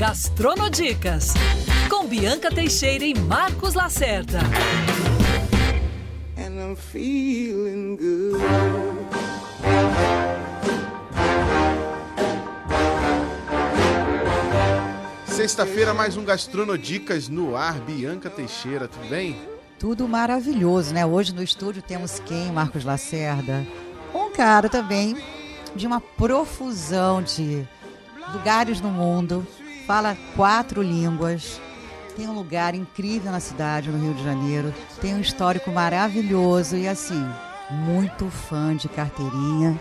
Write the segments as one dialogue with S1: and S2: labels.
S1: Gastronodicas, com Bianca Teixeira e Marcos Lacerda. And I'm feeling good.
S2: Sexta-feira, mais um Gastronodicas no ar. Bianca Teixeira, tudo bem?
S3: Tudo maravilhoso, né? Hoje no estúdio temos quem? Marcos Lacerda. Um cara também de uma profusão de lugares no mundo, fala quatro línguas, tem um lugar incrível na cidade, no Rio de Janeiro, tem um histórico maravilhoso e assim, muito fã de carteirinha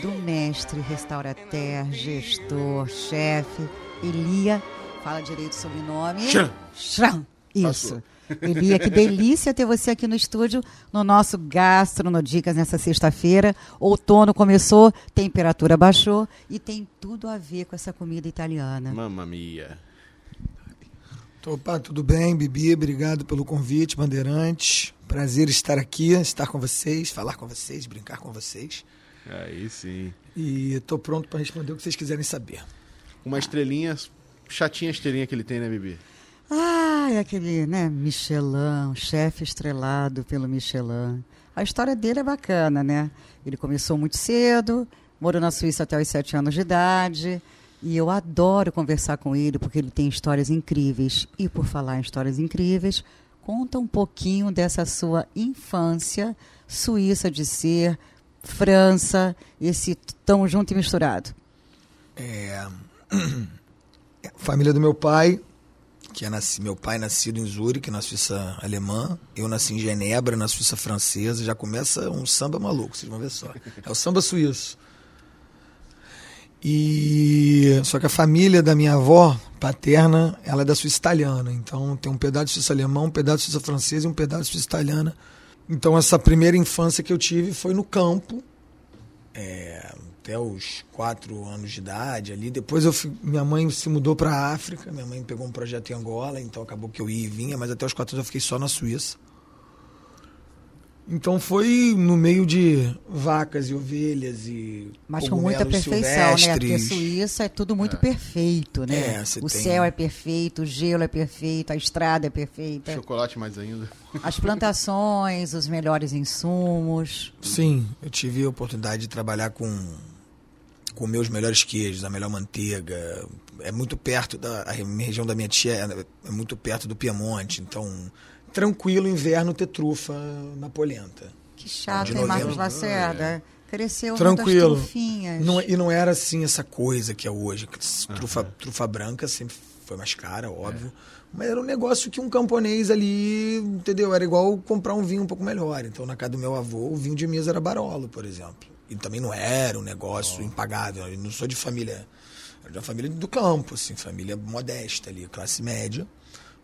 S3: do mestre, restaurateur, gestor, chefe, Elia, fala direito o sobrenome.
S2: Chran.
S3: Chran. Isso. Passou. Elia, que delícia ter você aqui no estúdio, no nosso Gastronodicas nessa sexta-feira. Outono começou, temperatura baixou e tem tudo a ver com essa comida italiana.
S2: Mamma mia.
S4: Opa, tudo bem, Bibi? Obrigado pelo convite, Bandeirantes. Prazer estar aqui, estar com vocês, falar com vocês, brincar com vocês.
S2: Aí sim.
S4: E estou pronto para responder o que vocês quiserem saber.
S2: Uma estrelinha, chatinha estrelinha que ele tem, né, Bibi?
S3: Ah, é aquele, né, Michelin, chefe estrelado pelo Michelin. A história dele é bacana, né? Ele começou muito cedo, morou na Suíça até os sete anos de idade. E eu adoro conversar com ele porque ele tem histórias incríveis. E por falar em histórias incríveis, conta um pouquinho dessa sua infância, Suíça de ser, França, esse tão junto e misturado.
S4: É, família do meu pai, que é nasci, meu pai é nascido em Zurique, na Suíça alemã, eu nasci em Genebra, na Suíça francesa, já começa um samba maluco, vocês vão ver só. É o samba suíço. E só que a família da minha avó paterna, ela é da Suíça italiana, então tem um pedaço de Suíça alemão, um pedaço de Suíça francesa e um pedaço de Suíça italiana. Então essa primeira infância que eu tive foi no campo. É, até os quatro anos de idade ali. Depois eu fui, minha mãe se mudou para a África, minha mãe pegou um projeto em Angola, então acabou que eu ia e vinha, mas até os quatro anos eu fiquei só na Suíça. Então foi no meio de vacas e ovelhas e
S3: Mas com muita perfeição, silvestres. né? Porque Suíça é tudo muito é. perfeito, né? É, o tem... céu é perfeito, o gelo é perfeito, a estrada é perfeita.
S2: Chocolate mais ainda.
S3: As plantações, os melhores insumos.
S4: Sim, eu tive a oportunidade de trabalhar com com meus melhores queijos, a melhor manteiga. É muito perto da a região da minha tia é, é muito perto do Piemonte, então tranquilo inverno ter trufa na polenta.
S3: Que chato, hein, Marcos Lacerda? É. Cresceu
S4: tranquilo. Não, e não era assim essa coisa que é hoje. Trufa, uhum. trufa branca sempre foi mais cara, óbvio. É. Mas era um negócio que um camponês ali, entendeu? Era igual comprar um vinho um pouco melhor. Então, na casa do meu avô, o vinho de mesa era Barolo, por exemplo. E também não era um negócio oh. impagável. Eu não sou de família. Era de uma família do campo, assim, família modesta ali, classe média.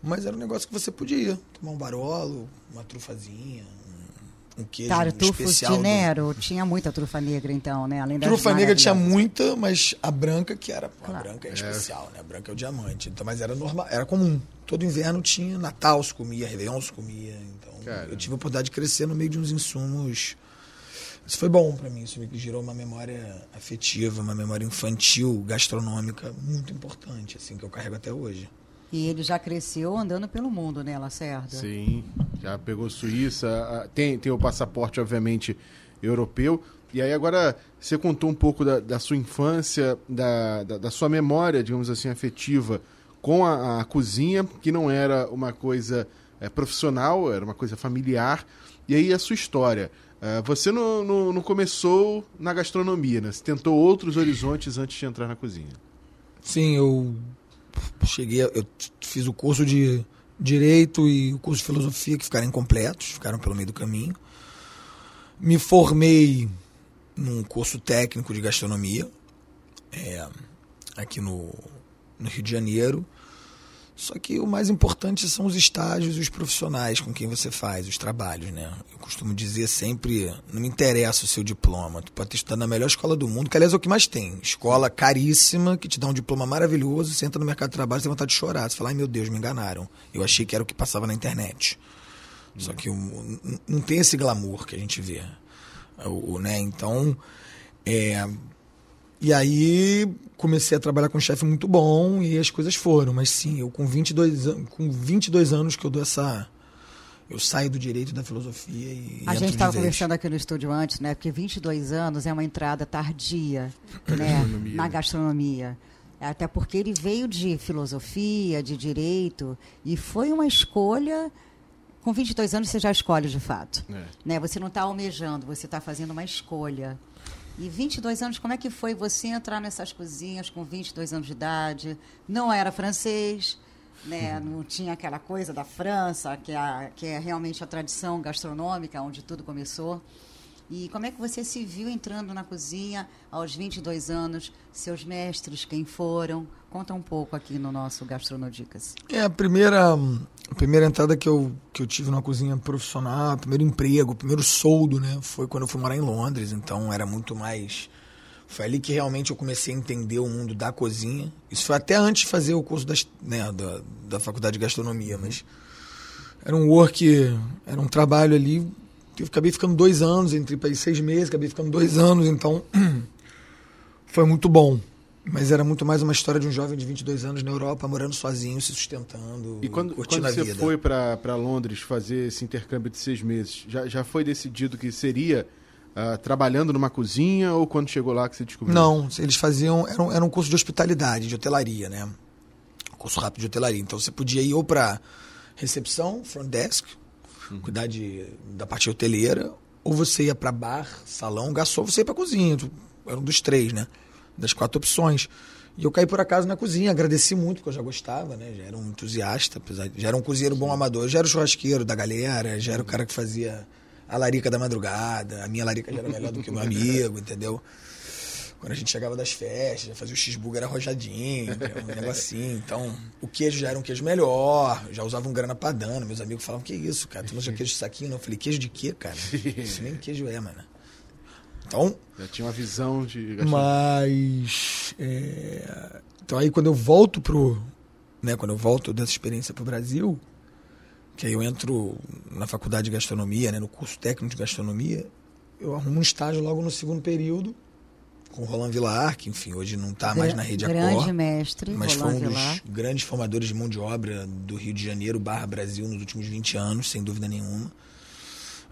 S4: Mas era um negócio que você podia. Tomar um barolo, uma trufazinha, um queijo Tartufos especial.
S3: de Nero, do... tinha muita trufa negra então, né? Além
S4: trufa negra tinha muita, mas a branca que era, claro. a branca é, é especial, né? A branca é o diamante. Então, mas era normal, era comum. Todo inverno tinha, Natal se comia, Réveillon se comia. Então, eu tive a oportunidade de crescer no meio de uns insumos isso foi bom para mim, isso me gerou uma memória afetiva, uma memória infantil, gastronômica muito importante, assim, que eu carrego até hoje.
S3: E ele já cresceu andando pelo mundo, né, Lacerda?
S2: Sim, já pegou Suíça, tem, tem o passaporte, obviamente, europeu. E aí agora você contou um pouco da, da sua infância, da, da, da, sua memória, digamos assim, afetiva com a, a cozinha, que não era uma coisa é, profissional, era uma coisa familiar. E aí a sua história. Uh, você não, não, não, começou na gastronomia, né? Você tentou outros horizontes antes de entrar na cozinha.
S4: Sim, eu cheguei, eu fiz o curso de Direito e o curso de Filosofia, que ficaram incompletos, ficaram pelo meio do caminho. Me formei num curso técnico de gastronomia, é, aqui no, no Rio de Janeiro. Só que o mais importante são os estágios e os profissionais com quem você faz os trabalhos, né? Eu costumo dizer sempre, não me interessa o seu diploma, tu pode estar na melhor escola do mundo, que aliás é o que mais tem. Escola caríssima, que te dá um diploma maravilhoso, você entra no mercado de trabalho e tem vontade de chorar. Você fala, ai meu Deus, me enganaram. Eu achei que era o que passava na internet. Só que não tem esse glamour que a gente vê. O, né? Então, é, E aí comecei a trabalhar com um chefe muito bom e as coisas foram. Mas sim, eu com 22, an- com 22 anos que eu dou essa. Eu saio do direito da filosofia e.
S3: A gente estava conversando aqui no estúdio antes, né? Porque 22 anos é uma entrada tardia né?
S2: Gastronomia.
S3: na gastronomia. Até porque ele veio de filosofia, de direito, e foi uma escolha. Com 22 anos você já escolhe de fato.
S2: É.
S3: Né? Você não está almejando, você está fazendo uma escolha. E 22 anos, como é que foi você entrar nessas cozinhas com 22 anos de idade? Não era francês, né? não tinha aquela coisa da França, que é, que é realmente a tradição gastronômica, onde tudo começou. E como é que você se viu entrando na cozinha aos 22 anos? Seus mestres, quem foram? Conta um pouco aqui no nosso Gastronodicas.
S4: É, a primeira, a primeira entrada que eu, que eu tive na cozinha profissional, primeiro emprego, primeiro soldo, né? Foi quando eu fui morar em Londres, então era muito mais. Foi ali que realmente eu comecei a entender o mundo da cozinha. Isso foi até antes de fazer o curso das, né, da, da faculdade de gastronomia, mas era um work, era um trabalho ali. Eu acabei ficando dois anos, aí seis meses, acabei ficando dois anos, então foi muito bom. Mas era muito mais uma história de um jovem de 22 anos na Europa, morando sozinho, se sustentando,
S2: E quando, quando você
S4: vida.
S2: foi para Londres fazer esse intercâmbio de seis meses, já, já foi decidido que seria ah, trabalhando numa cozinha ou quando chegou lá que você descobriu?
S4: Não, eles faziam. Era um, era um curso de hospitalidade, de hotelaria, né? Um curso rápido de hotelaria. Então você podia ir ou para recepção, front desk, cuidar de, da parte hoteleira, ou você ia para bar, salão, garçom, você ia para cozinha. Era um dos três, né? Das quatro opções. E eu caí por acaso na cozinha, agradeci muito, porque eu já gostava, né? Já era um entusiasta, apesar de, já era um cozinheiro bom amador, já era o churrasqueiro da galera, já era o cara que fazia a larica da madrugada, a minha larica já era melhor do que o meu amigo, entendeu? Quando a gente chegava das festas, já fazia o cheeseburger arrojadinho, um negocinho. Então, o queijo já era um queijo melhor, já usava um grana padano. Meus amigos falavam, que isso, cara? Tu não usa queijo de saquinho? Não. Eu falei, queijo de quê, cara? Isso nem queijo é, mano. Então,
S2: Já tinha uma visão de gastronomia.
S4: mas. é, Então aí quando eu volto pro. Né, quando eu volto dessa experiência pro Brasil, que aí eu entro na faculdade de gastronomia, né, no curso técnico de gastronomia, eu arrumo um estágio logo no segundo período com o Roland Villar, que enfim, hoje não está mais na rede
S3: Grande
S4: Accor,
S3: mestre,
S4: mas foi
S3: Roland
S4: um dos
S3: Villar.
S4: grandes formadores de mão de obra do Rio de Janeiro barra Brasil nos últimos 20 anos, sem dúvida nenhuma.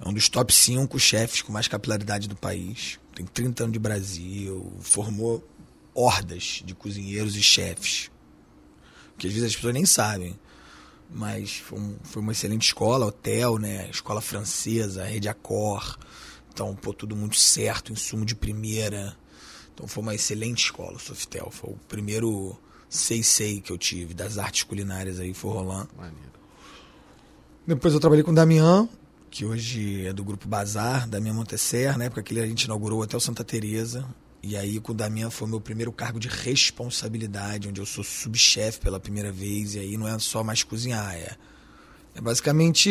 S4: É um dos top 5 chefes com mais capilaridade do país. Tem 30 anos de Brasil, formou hordas de cozinheiros e chefes. Que às vezes as pessoas nem sabem. Mas foi, um- foi uma excelente escola, hotel, né? Escola francesa, rede Accor. Então, pô, tudo muito certo, insumo de primeira. Então foi uma excelente escola, o Softel. Foi o primeiro sei-sei que eu tive das artes culinárias aí, foi Roland.
S2: Maneiro.
S4: Depois eu trabalhei com o Damian, que hoje é do grupo Bazar, Damian Montesser, na época que a gente inaugurou o Hotel Santa Teresa. E aí com o Damian foi o meu primeiro cargo de responsabilidade, onde eu sou subchefe pela primeira vez, e aí não é só mais cozinhar, é, é basicamente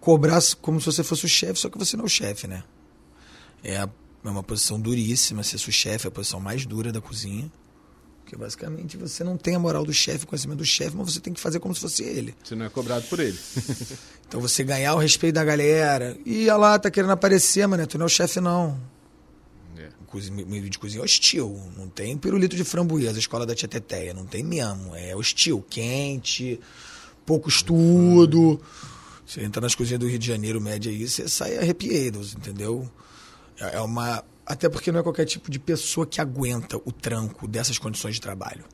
S4: cobrar como se você fosse o chefe, só que você não é o chefe, né? É, é uma posição duríssima, ser sous-chefe é a posição mais dura da cozinha. Porque basicamente você não tem a moral do chefe, o conhecimento do chefe, mas você tem que fazer como se fosse ele.
S2: Você não é cobrado por ele.
S4: Então você ganhar o respeito da galera. E olha lá, tá querendo aparecer, mano. Tu não é o chefe, não.
S2: É.
S4: O Meio de cozinha é hostil. Não tem pirulito de framboesa, a escola da Tia Teteia. Não tem mesmo. É hostil. Quente, pouco estudo. Você entra nas cozinhas do Rio de Janeiro, média aí, você sai arrepiado, entendeu? É é uma. Até porque não é qualquer tipo de pessoa que aguenta o tranco dessas condições de trabalho.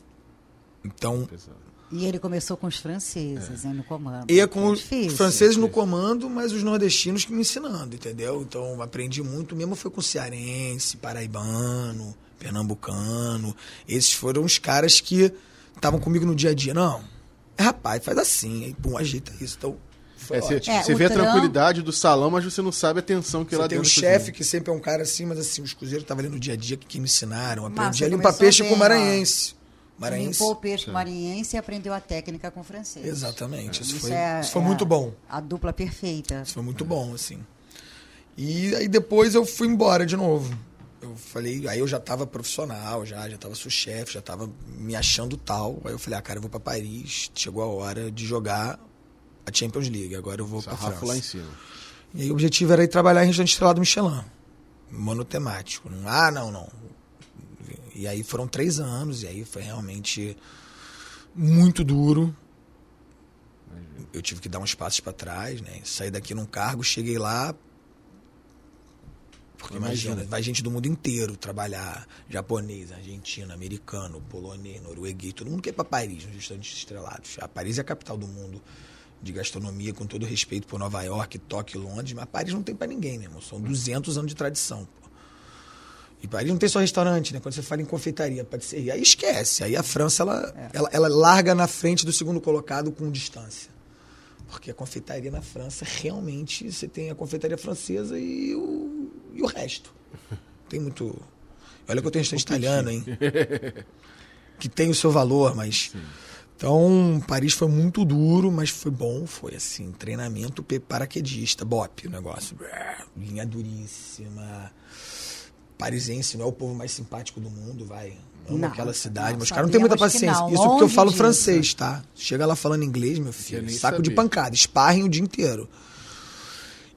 S4: Então.
S3: E ele começou com os franceses, hein, no comando.
S4: E é com
S3: É
S4: os
S3: difícil.
S4: franceses no comando, mas os nordestinos que me ensinando, entendeu? Então aprendi muito mesmo foi com cearense, paraibano, pernambucano. Esses foram os caras que estavam comigo no dia a dia. Não, é rapaz, faz assim, aí pum, ajeita isso. Então,
S2: É, você.
S3: É,
S2: você vê a tranquilidade do salão, mas você não sabe a tensão que
S4: Você
S2: lá
S4: tem o
S2: dentro.
S4: chefe, que sempre é um cara assim, mas assim, os cruzeiros estavam ali no dia a dia que, que me ensinaram. Aprendi a limpar peixe
S3: bem,
S4: com maranhense. Maranhense.
S3: Limpou o peixe marinhense e aprendeu a técnica com francês.
S4: Exatamente. Isso,
S3: Isso,
S4: foi,
S3: é,
S4: isso foi
S3: é
S4: muito
S3: a-
S4: bom.
S3: A dupla perfeita.
S4: Isso foi muito bom, assim. E aí depois eu fui embora de novo. Eu falei, aí eu já tava profissional, já, já tava sous-chefe, já tava me achando tal. Aí eu falei, ah, cara, eu vou pra Paris, chegou a hora de jogar a Champions League, agora eu vou
S2: Sarrafo
S4: França.
S2: lá em cima.
S4: E aí o objetivo era ir trabalhar em restaurante estrelado Michelin, monotemático. Não, ah, não, não. E aí foram três anos, e aí foi realmente muito duro. Eu tive que dar uns passos para trás, né? Saí daqui num cargo, cheguei lá. Porque imagina, vai gente do mundo inteiro trabalhar. Japonês, argentino, americano, polonês, norueguês. Todo mundo quer ir para Paris, nos restaurantes estrelados. A Paris é a capital do mundo de gastronomia, com todo respeito por Nova York, Tóquio, Londres. Mas Paris não tem para ninguém, meu irmão. São 200 anos de tradição. Pô. E Paris não tem só restaurante, né? Quando você fala em confeitaria, patisserie, aí esquece. Aí a França, ela, é. ela, ela larga na frente do segundo colocado com distância. Porque a confeitaria na França, realmente, você tem a confeitaria francesa e o, e o resto. Tem muito. Olha que eu tenho restaurante italiano, hein? que tem o seu valor, mas. Sim. Então, Paris foi muito duro, mas foi bom. Foi assim, treinamento paraquedista, BOP o negócio. Linha duríssima. Parisense não é o povo mais simpático do mundo, vai. Amo não, aquela cidade, mas os caras não têm muita paciência. Não, Isso porque eu falo disso. francês, tá? Chega lá falando inglês, meu filho, saco de pancada, esparrem o dia inteiro.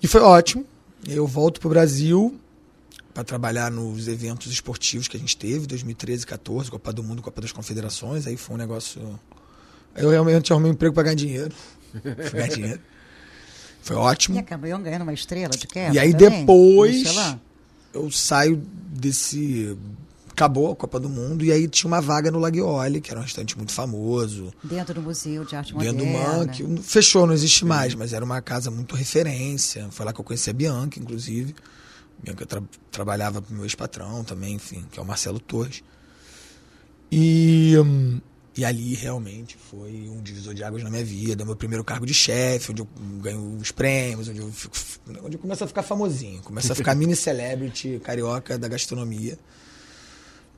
S4: E foi ótimo. Eu volto pro Brasil para trabalhar nos eventos esportivos que a gente teve, 2013, 14, Copa do Mundo, Copa das Confederações. Aí foi um negócio. Eu realmente arrumei um emprego para ganhar dinheiro. Fui ganhar dinheiro. Foi ótimo.
S3: E acabou ganhando uma estrela de quebra.
S4: E aí também? depois eu saio desse acabou a Copa do Mundo e aí tinha uma vaga no Laguiole, que era um restaurante muito famoso.
S3: Dentro do Museu de Arte
S4: Moderna. Dentro do Manque. Fechou, não existe mais, mas era uma casa muito referência. Foi lá que eu conheci a Bianca, inclusive. Bianca tra trabalhava pro meu ex-patrão também, enfim, que é o Marcelo Torres. E, hum, e ali realmente foi um divisor de águas na minha vida. Meu primeiro cargo de chefe, onde eu ganho os prêmios, onde eu, fico, onde eu começo a ficar famosinho. Começo a ficar mini celebrity carioca da gastronomia.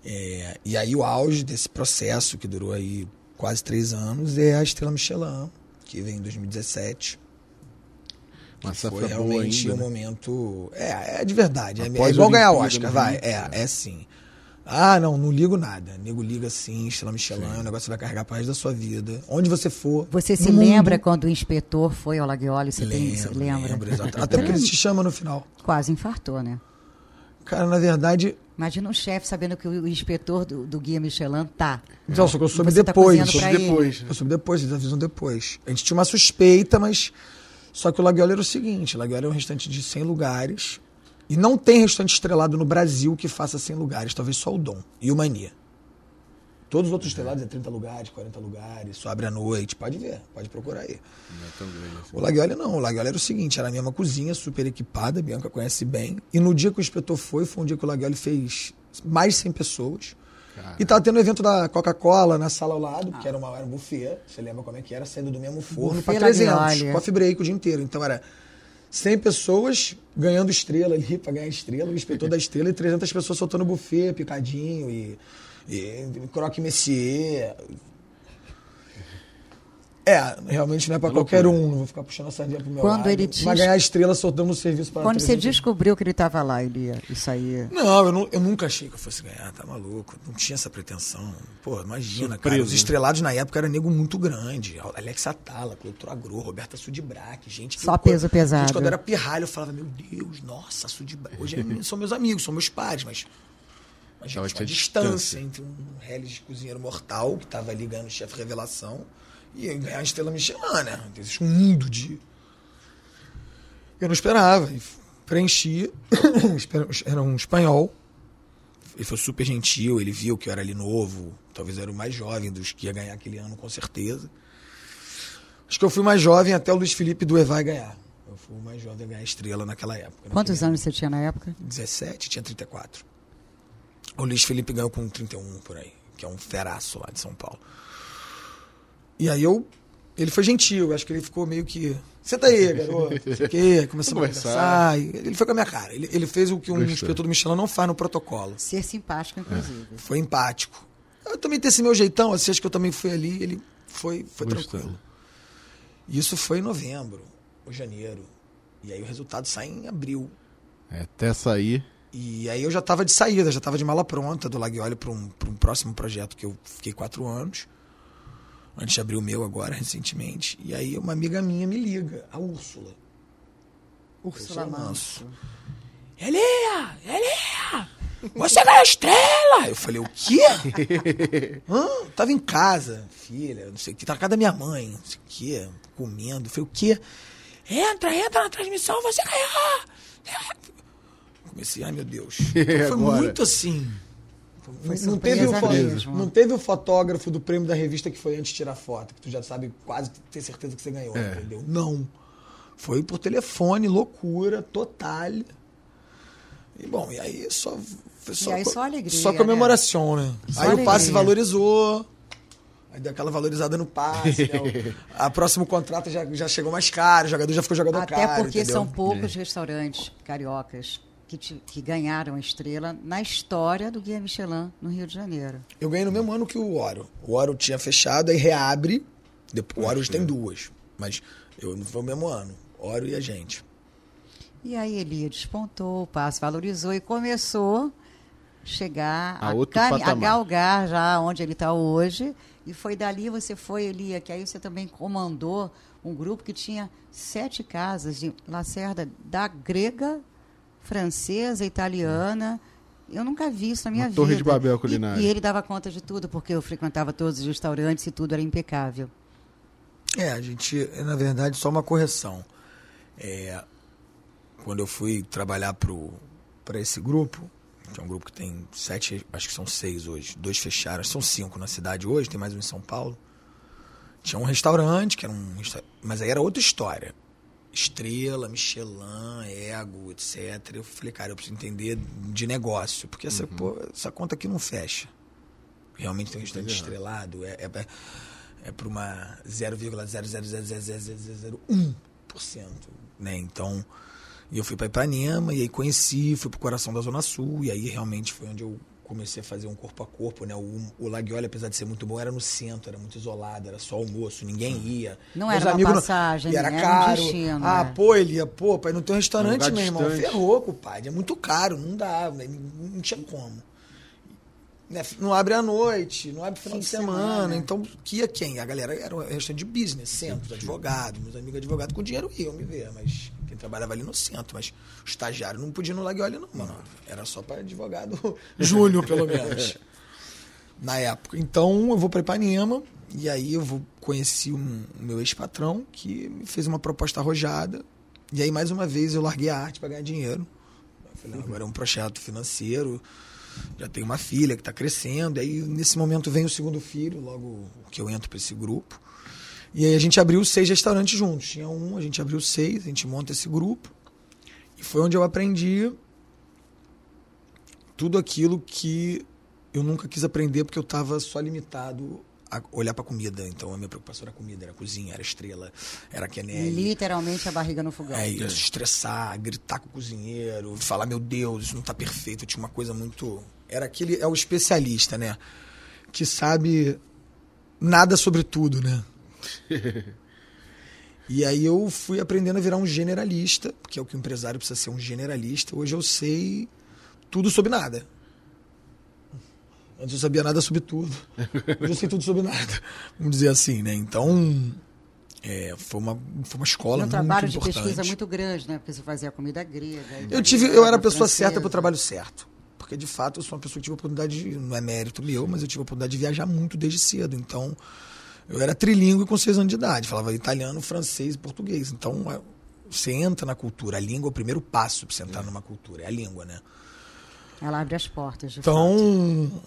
S4: É, e aí o auge desse processo, que durou aí quase três anos, é a Estrela Michelin, que vem em 2017.
S2: Uma
S4: foi realmente um né? momento. É, é de verdade. É, é igual ganhar Oscar, vai. É, é sim. Ah, não, não ligo nada. Nego liga sim, Estrela Michelin, é um negócio vai carregar resto da sua vida. Onde você for.
S3: Você se lembra mundo. quando o inspetor foi ao Laguiole? Você lembro, tem, você lembra?
S4: Lembro, exato. Até porque ele te chama no final.
S3: Quase infartou, né?
S4: Cara, na verdade.
S3: Imagina um chefe sabendo que o inspetor do, do Guia Michelin tá.
S4: Então, só que eu soube tá depois. Tá eu soube depois. Eu soube depois, eles avisam depois. A gente tinha uma suspeita, mas. Só que o Laguiola era o seguinte: o Laguiola é um restaurante de 100 lugares. E não tem restaurante estrelado no Brasil que faça 100 lugares, talvez só o Dom e o Mania. Todos os outros estrelados é 30 lugares, 40 lugares, só abre à noite. Pode ver, pode procurar aí. Não é tão grande assim. O Laguiole não. O Laguiole era o seguinte, era a mesma cozinha, super equipada, a Bianca conhece bem. E no dia que o inspetor foi, foi um dia que o Laguiole fez mais de 100 pessoas. Caramba. E tava tendo o um evento da Coca-Cola na sala ao lado, ah. que era, uma, era um buffet. Você lembra como é que era? Saindo do mesmo forno para 300. Laguiole. Coffee break o dia inteiro. Então era 100 pessoas ganhando estrela ali para ganhar estrela, o inspetor da estrela e 300 pessoas soltando buffet, picadinho e e croque messier. É, realmente não é para é qualquer um, não vou ficar puxando a sardinha pro meu
S3: Quando
S4: lado.
S3: Ele te...
S4: Mas ganhar estrela soltando o serviço para
S3: Quando você descobriu que ele estava lá, ele ia isso aí.
S4: Não eu, não, eu nunca achei que eu fosse ganhar, tá maluco. Não tinha essa pretensão. Pô, imagina, Surpreso, cara. Os estrelados na época era nego muito grande. Alex Atala, Cleitor Agro, Roberta Sudibrac, gente.
S3: Só peso pesado. Gente,
S4: quando eu era pirralho, eu falava, meu Deus, nossa, Sudibrac. Hoje é, são meus amigos, são meus pais, mas mas uma, uma distância entre um Helles cozinheiro mortal, que estava ali ganhando chefe revelação, e ganhar a estrela Michelin, né? Existe um mundo de. Eu não esperava. E preenchi. era um espanhol. Ele foi super gentil, ele viu que eu era ali novo. Talvez eu era o mais jovem dos que ia ganhar aquele ano, com certeza. Acho que eu fui mais jovem até o Luiz Felipe do Evai ganhar. Eu fui o mais jovem a ganhar estrela naquela época.
S3: Quantos anos você tinha na época?
S4: 17, tinha 34. O Luiz Felipe ganhou com 31 por aí, que é um feraço lá de São Paulo. E aí eu. Ele foi gentil, acho que ele ficou meio que. Senta aí, garoto. que, começou a conversar. Ele foi com a minha cara. Ele, ele fez o que um Gostou. inspetor do Michelin não faz no protocolo.
S3: Ser simpático, inclusive.
S4: É. Foi empático. Eu também tenho esse meu jeitão, assim, acho que eu também fui ali, ele foi, foi tranquilo. Isso foi em novembro, ou janeiro. E aí o resultado sai em abril.
S2: É, até sair.
S4: E aí eu já estava de saída, já estava de mala pronta do Laguiole para um, um próximo projeto que eu fiquei quatro anos. Antes de abrir o meu agora, recentemente. E aí uma amiga minha me liga, a Úrsula.
S3: Úrsula Manso.
S4: Elia! Elia! Você ganhou estrela! Eu falei, o quê? Hã? Tava em casa, filha, não sei o que, tava na casa da minha mãe, não sei o que, comendo. Eu falei, o quê? Entra, entra na transmissão, você ganhou! Comecei, ai meu Deus. Foi
S2: Agora.
S4: muito assim.
S3: Foi
S4: não, teve o
S3: mesmo.
S4: não teve o fotógrafo do prêmio da revista que foi antes de tirar foto, que tu já sabe quase ter certeza que você ganhou,
S2: É.
S4: entendeu? Não. Foi por telefone, loucura, total. E bom, e aí só. Foi só,
S3: E aí só alegria,
S4: Só comemoração, né?
S3: Só
S4: aí o passe
S3: alegria.
S4: valorizou. Aí deu aquela valorizada no passe. né? O- A próximo contrato já, já chegou mais caro, o jogador já ficou jogador
S3: Até
S4: caro.
S3: porque
S4: entendeu?
S3: são poucos restaurantes cariocas que, ti- que ganharam a estrela na história do Guia Michelin no Rio de Janeiro.
S4: Eu ganhei no mesmo ano que o Oro. O Oro tinha fechado, aí reabre. Depois, o Oro tem duas. Mas eu não foi o mesmo ano. Oro e a gente.
S3: E aí Elia despontou, o passe valorizou e começou a chegar
S2: A
S3: cami- a galgar já onde ele está hoje. E foi dali você foi, Elia, que aí você também comandou um grupo que tinha sete casas de Lacerda, da grega, francesa, italiana. Eu nunca vi isso na minha
S2: Uma
S3: vida.
S2: torre de Babel
S3: E-
S2: culinária.
S3: E, ele dava conta de tudo, porque eu frequentava todos os restaurantes e tudo era impecável.
S4: É, a gente, na verdade, só uma correção. É, quando eu fui trabalhar para esse grupo, que é um grupo que tem sete, acho que são seis hoje, dois fecharam, são cinco na cidade hoje, tem mais um em São Paulo. Tinha um restaurante, que era um. Mas aí era outra história. Estrela, Michelin, Ego, etc. Eu falei, cara, eu preciso entender de negócio, porque essa, pô, essa conta aqui não fecha. Realmente tem um restaurante estrelado, é, é, é para uma 0,0000001%. Né? Então, e eu fui para Ipanema, e aí conheci, fui pro coração da Zona Sul, e aí realmente foi onde eu comecei a fazer um corpo a corpo, né? O, o Laguiole, apesar de ser muito bom, era no centro, era muito isolado, era só almoço, ninguém ia.
S3: Não
S4: Meus
S3: era uma
S4: amigos
S3: passagem,
S4: e era
S3: era um
S4: caro.
S3: destino,
S4: ah,
S3: né?
S4: pô, ele ia, pô, pai, não tem um restaurante,
S2: Um
S4: meu irmão. Ferrou, compadre. É muito caro, não dá, né? não tinha como. Né, Não abre à noite, não abre final
S3: Fim
S4: de
S3: de
S4: semana.
S3: semana.
S4: Então, que ia quem? A galera era um restaurante de business, centro, advogado, meus amigos advogados com dinheiro iam me ver, mas quem trabalhava ali no centro, mas o estagiário não podia ir no Laguiole, não, mano. Era só para advogado júnior, pelo menos. Na época. Então, eu vou para Ipanema, e aí eu vou conheci um, o meu ex-patrão, que me fez uma proposta arrojada. E aí, mais uma vez, eu larguei a arte para ganhar dinheiro. Falei, agora é um projeto financeiro, já tenho uma filha que está crescendo. E aí, nesse momento, vem o segundo filho, logo que eu entro para esse grupo. E aí a gente abriu seis restaurantes juntos. Tinha um, a gente abriu seis, a gente monta esse grupo. E foi onde eu aprendi tudo aquilo que eu nunca quis aprender porque eu estava só limitado a olhar para comida. Então a minha preocupação era comida, era cozinha, era estrela, era quenelle.
S3: Literalmente a barriga no fogão.
S4: É isso, estressar, gritar com o cozinheiro, falar, meu Deus, isso não tá perfeito. Eu tinha uma coisa muito. Era aquele. É o especialista, né? Que sabe nada sobre tudo, né? e aí eu fui aprendendo a virar um generalista, que é o que o empresário precisa ser um generalista. Hoje eu sei tudo sobre nada. Antes eu sabia nada sobre tudo. Hoje eu sei tudo sobre nada. Vamos dizer assim, né? Então. é, foi, uma, foi uma escola
S3: um
S4: muito
S3: trabalho de
S4: importante.
S3: pesquisa muito grande, né? Porque você fazia comida grega.
S4: Eu tive, eu era a pessoa certa
S3: francesa.
S4: para o trabalho certo. Porque de fato eu sou uma pessoa que tive a oportunidade, de, não é mérito meu, mas eu tive a oportunidade de viajar muito desde cedo. Então, eu era trilingue com seis anos de idade, falava italiano, francês e português. Então, é, você entra na cultura, a língua é o primeiro passo para você entrar numa cultura, é a língua, né?
S3: Ela abre as portas, de fato.
S4: Então,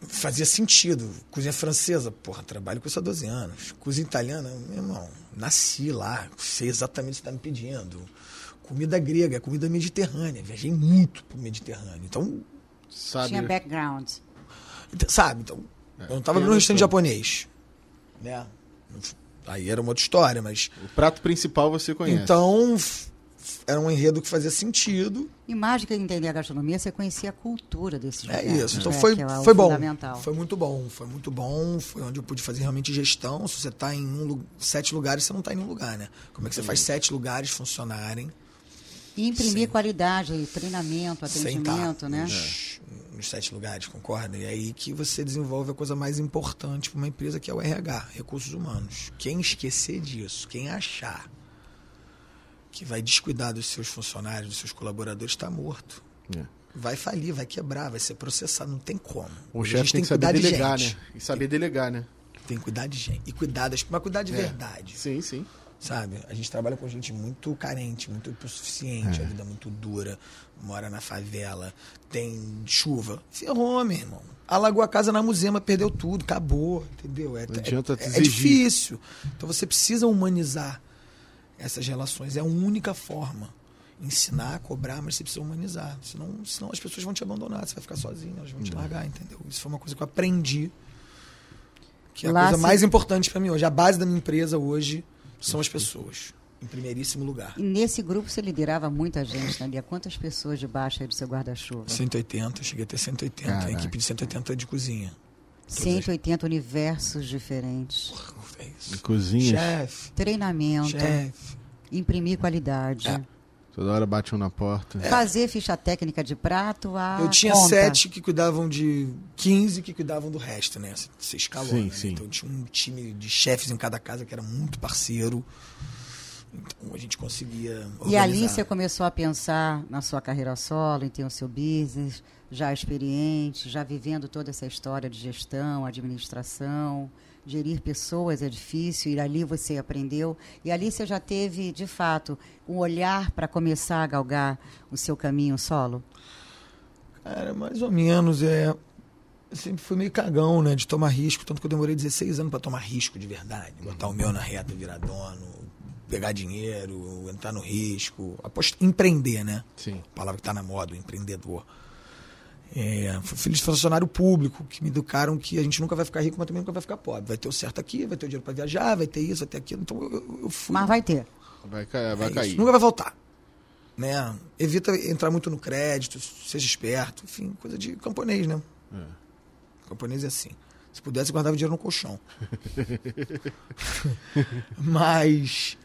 S4: fazia sentido. Cozinha francesa, porra, trabalho com isso há 12 anos. Cozinha italiana, meu irmão, nasci lá, sei exatamente o que você está me pedindo. Comida grega, comida mediterrânea, viajei muito pro Mediterrâneo. Então,
S2: Sabe?
S3: Tinha background.
S4: então, sabe, então, eu não estava no restaurante japonês, né? Aí era uma outra história, mas...
S2: O prato principal você conhece.
S4: Então, era um enredo que fazia sentido.
S3: E mais do que entender a gastronomia, você conhecia a cultura desses
S4: É
S3: lugares.
S4: isso. Então
S3: né?
S4: foi,
S3: é
S4: foi bom. Foi muito bom. Foi muito bom. Foi onde eu pude fazer realmente gestão. Se você está em um, sete lugares, você não está em um lugar, né? Como é que você faz sete lugares funcionarem
S3: E imprimir qualidade, treinamento, atendimento, né?
S4: nos, nos sete lugares, concorda? E é aí que você desenvolve a coisa mais importante para uma empresa, que é o RH, recursos humanos. Quem esquecer disso, quem achar que vai descuidar dos seus funcionários, dos seus colaboradores, está morto.
S2: É.
S4: vai falir, vai quebrar, vai ser processado, não tem como.
S2: O chefe
S4: gente
S2: tem que saber
S4: cuidar de
S2: delegar,
S4: gente.
S2: né? E saber delegar, né?
S4: Tem que cuidar de gente. E cuidar das, mas cuidar de
S2: É.
S4: verdade.
S2: Sim, sim.
S4: Sabe? A gente trabalha com gente muito carente, muito hipossuficiente, a vida é muito dura, mora na favela, tem chuva. Ferrou, meu irmão. Alagou a casa na musema, perdeu tudo, acabou, entendeu? É,
S2: Não adianta
S4: é, é
S2: exigir.
S4: difícil. Então você precisa humanizar essas relações. É a única forma. Ensinar, cobrar, mas você precisa humanizar. Senão, senão as pessoas vão te abandonar, você vai ficar sozinho, elas vão te largar, entendeu? Isso foi uma coisa que eu aprendi. Que é a
S3: Lá
S4: coisa
S3: se-
S4: mais importante para mim hoje. A base da minha empresa hoje são as pessoas. Em primeiríssimo lugar.
S3: E nesse grupo você liderava muita gente, né? Lia? Quantas pessoas debaixo aí do seu guarda-chuva?
S4: 180, eu cheguei a ter 180.
S2: Caraca.
S4: A equipe de 180 de cozinha.
S3: 180 universos diferentes.
S4: É isso.
S2: Cozinhas.
S4: Chefe,
S3: Treinamento,
S4: chefe.
S3: imprimir qualidade.
S4: É.
S2: Toda hora bate um na porta.
S3: Fazer ficha técnica de prato a
S4: Eu tinha
S3: conta.
S4: sete que cuidavam de 15 que cuidavam do resto, né? Você escalou,
S2: Sim,
S4: né?
S2: sim.
S4: Então tinha um time de chefes em cada casa que era muito parceiro. Então a gente conseguia organizar.
S3: E ali você começou a pensar na sua carreira solo, em ter o seu business, já experiente, já vivendo toda essa história de gestão, administração, gerir pessoas é difícil, e ali você aprendeu. E ali você já teve, de fato, um olhar para começar a galgar o seu caminho solo?
S4: Cara, mais ou menos, é. Eu sempre fui meio cagão, né? De tomar risco, tanto que eu demorei 16 anos pra tomar risco de verdade. Botar o meu na reta, virar dono, pegar dinheiro, entrar no risco. Aposto, empreender, né?
S2: Sim.
S4: A palavra que tá na moda, o empreendedor. É, fui filho de funcionário público, que me educaram que a gente nunca vai ficar rico, mas também nunca vai ficar pobre. Vai ter o certo aqui, vai ter o dinheiro pra viajar, vai ter isso, vai ter aquilo. Então eu, eu- fui.
S3: Mas vai ter.
S2: Vai, vai
S4: É
S2: cair.
S4: isso, Nunca vai voltar. Né? Evita entrar muito no crédito, seja esperto, enfim, coisa de camponês, né? Camponês é assim. Se pudesse, guardava dinheiro no colchão. Mas.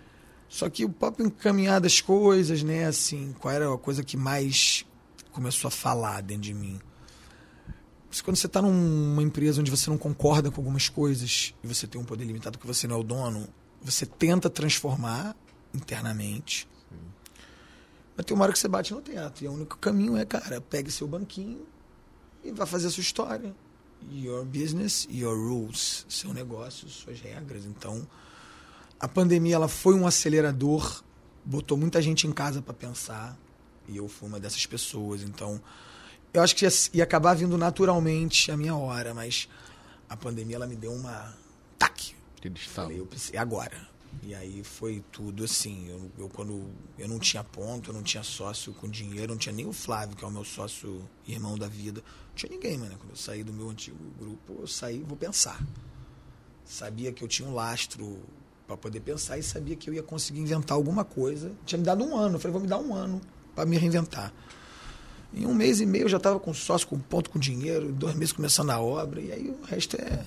S4: Só que o próprio encaminhar das coisas, né? Assim, qual era a coisa que mais começou a falar dentro de mim? Quando você está numa empresa onde você não concorda com algumas coisas e você tem um poder limitado que você não é o dono, você tenta transformar internamente. Mas tem uma hora que você bate no teto. E o único caminho é, cara, pegue seu banquinho e vá fazer a sua história. Your business, your rules. Seu negócio, suas regras. Então, a pandemia ela foi um acelerador, botou muita gente em casa para pensar. E eu fui uma dessas pessoas. Então, eu acho que ia, ia acabar vindo naturalmente a minha hora, mas a pandemia ela me deu uma
S2: estalo.
S4: Falei, eu pensei, agora. E aí foi tudo assim. Eu, eu quando eu não tinha ponto, eu não tinha sócio com dinheiro, não tinha nem o Flávio, que é o meu sócio irmão da vida. Não tinha ninguém, mano. Quando eu saí do meu antigo grupo, eu saí, vou pensar. Sabia que eu tinha um lastro para poder pensar e sabia que eu ia conseguir inventar alguma coisa. Tinha me dado um ano. Eu falei, vou me dar um ano para me reinventar. Em um mês e meio eu já estava com sócio, com ponto, com dinheiro, dois meses começando a obra, e aí o resto é.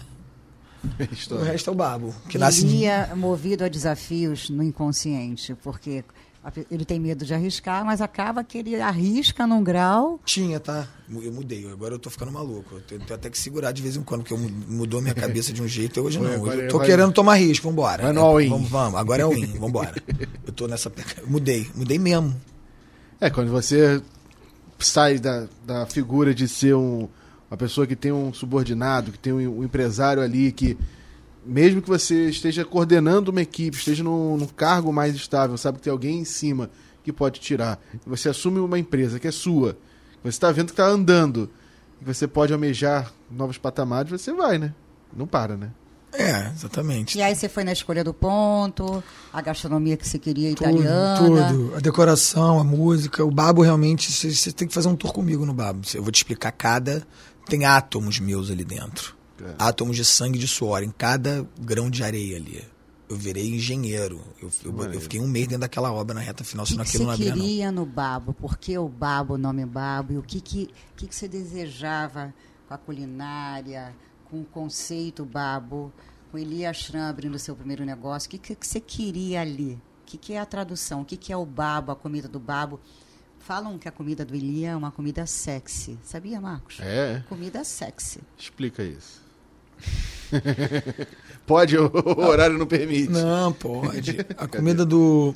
S4: O
S2: História.
S4: resto é o babo. Que
S3: Ele
S4: nasce
S3: ia movido a desafios no inconsciente, porque ele tem medo de arriscar, mas acaba que ele arrisca num grau.
S4: Tinha, tá? Eu mudei. Agora eu tô ficando maluco. Eu tenho, tenho até que segurar de vez em quando, porque eu mu- mudou minha cabeça de um jeito e hoje não.
S2: agora
S4: eu tô
S2: vai-
S4: querendo tomar risco, vambora.
S2: Vai no
S4: É,
S2: all-in.
S4: Vamos, vamos. Agora é all-in, vambora. Eu tô nessa. Mudei, mudei mesmo.
S2: É, quando você sai da, da figura de ser um, uma pessoa que tem um subordinado, que tem um, um empresário ali que, mesmo que você esteja coordenando uma equipe, esteja num, num cargo mais estável, sabe que tem alguém em cima que pode tirar, você assume uma empresa que é sua, você está vendo que está andando, e você pode almejar novos patamares, você vai, né? Não para, né?
S4: É, exatamente.
S3: E aí você foi na escolha do ponto, a gastronomia que você queria
S4: Tudo,
S3: italiana.
S4: tudo. A decoração, a música, o babo realmente. Você você tem que fazer um tour comigo no babo. Eu vou te explicar cada. Tem átomos meus ali dentro.
S2: É.
S4: Átomos de sangue e de suor em cada grão de areia ali. Eu virei engenheiro. Eu, eu- eu fiquei um mês dentro daquela obra na reta final,
S3: O que,
S4: senão
S3: que
S4: aquilo não
S3: você
S4: abria, não.
S3: queria no babo? Por que o babo, o nome babo? E o que, que, que, que você desejava com a culinária, com o conceito babo, com Elias Schramm abrindo o seu primeiro negócio? O que, que, que você queria ali? O que, que é a tradução? O que, que é o babo, a comida do babo? Falam que a comida do Elia é uma comida sexy. Sabia, Marcos?
S2: É,
S3: Comida sexy.
S2: explica isso. pode, o horário não permite.
S4: Não, pode. A comida do.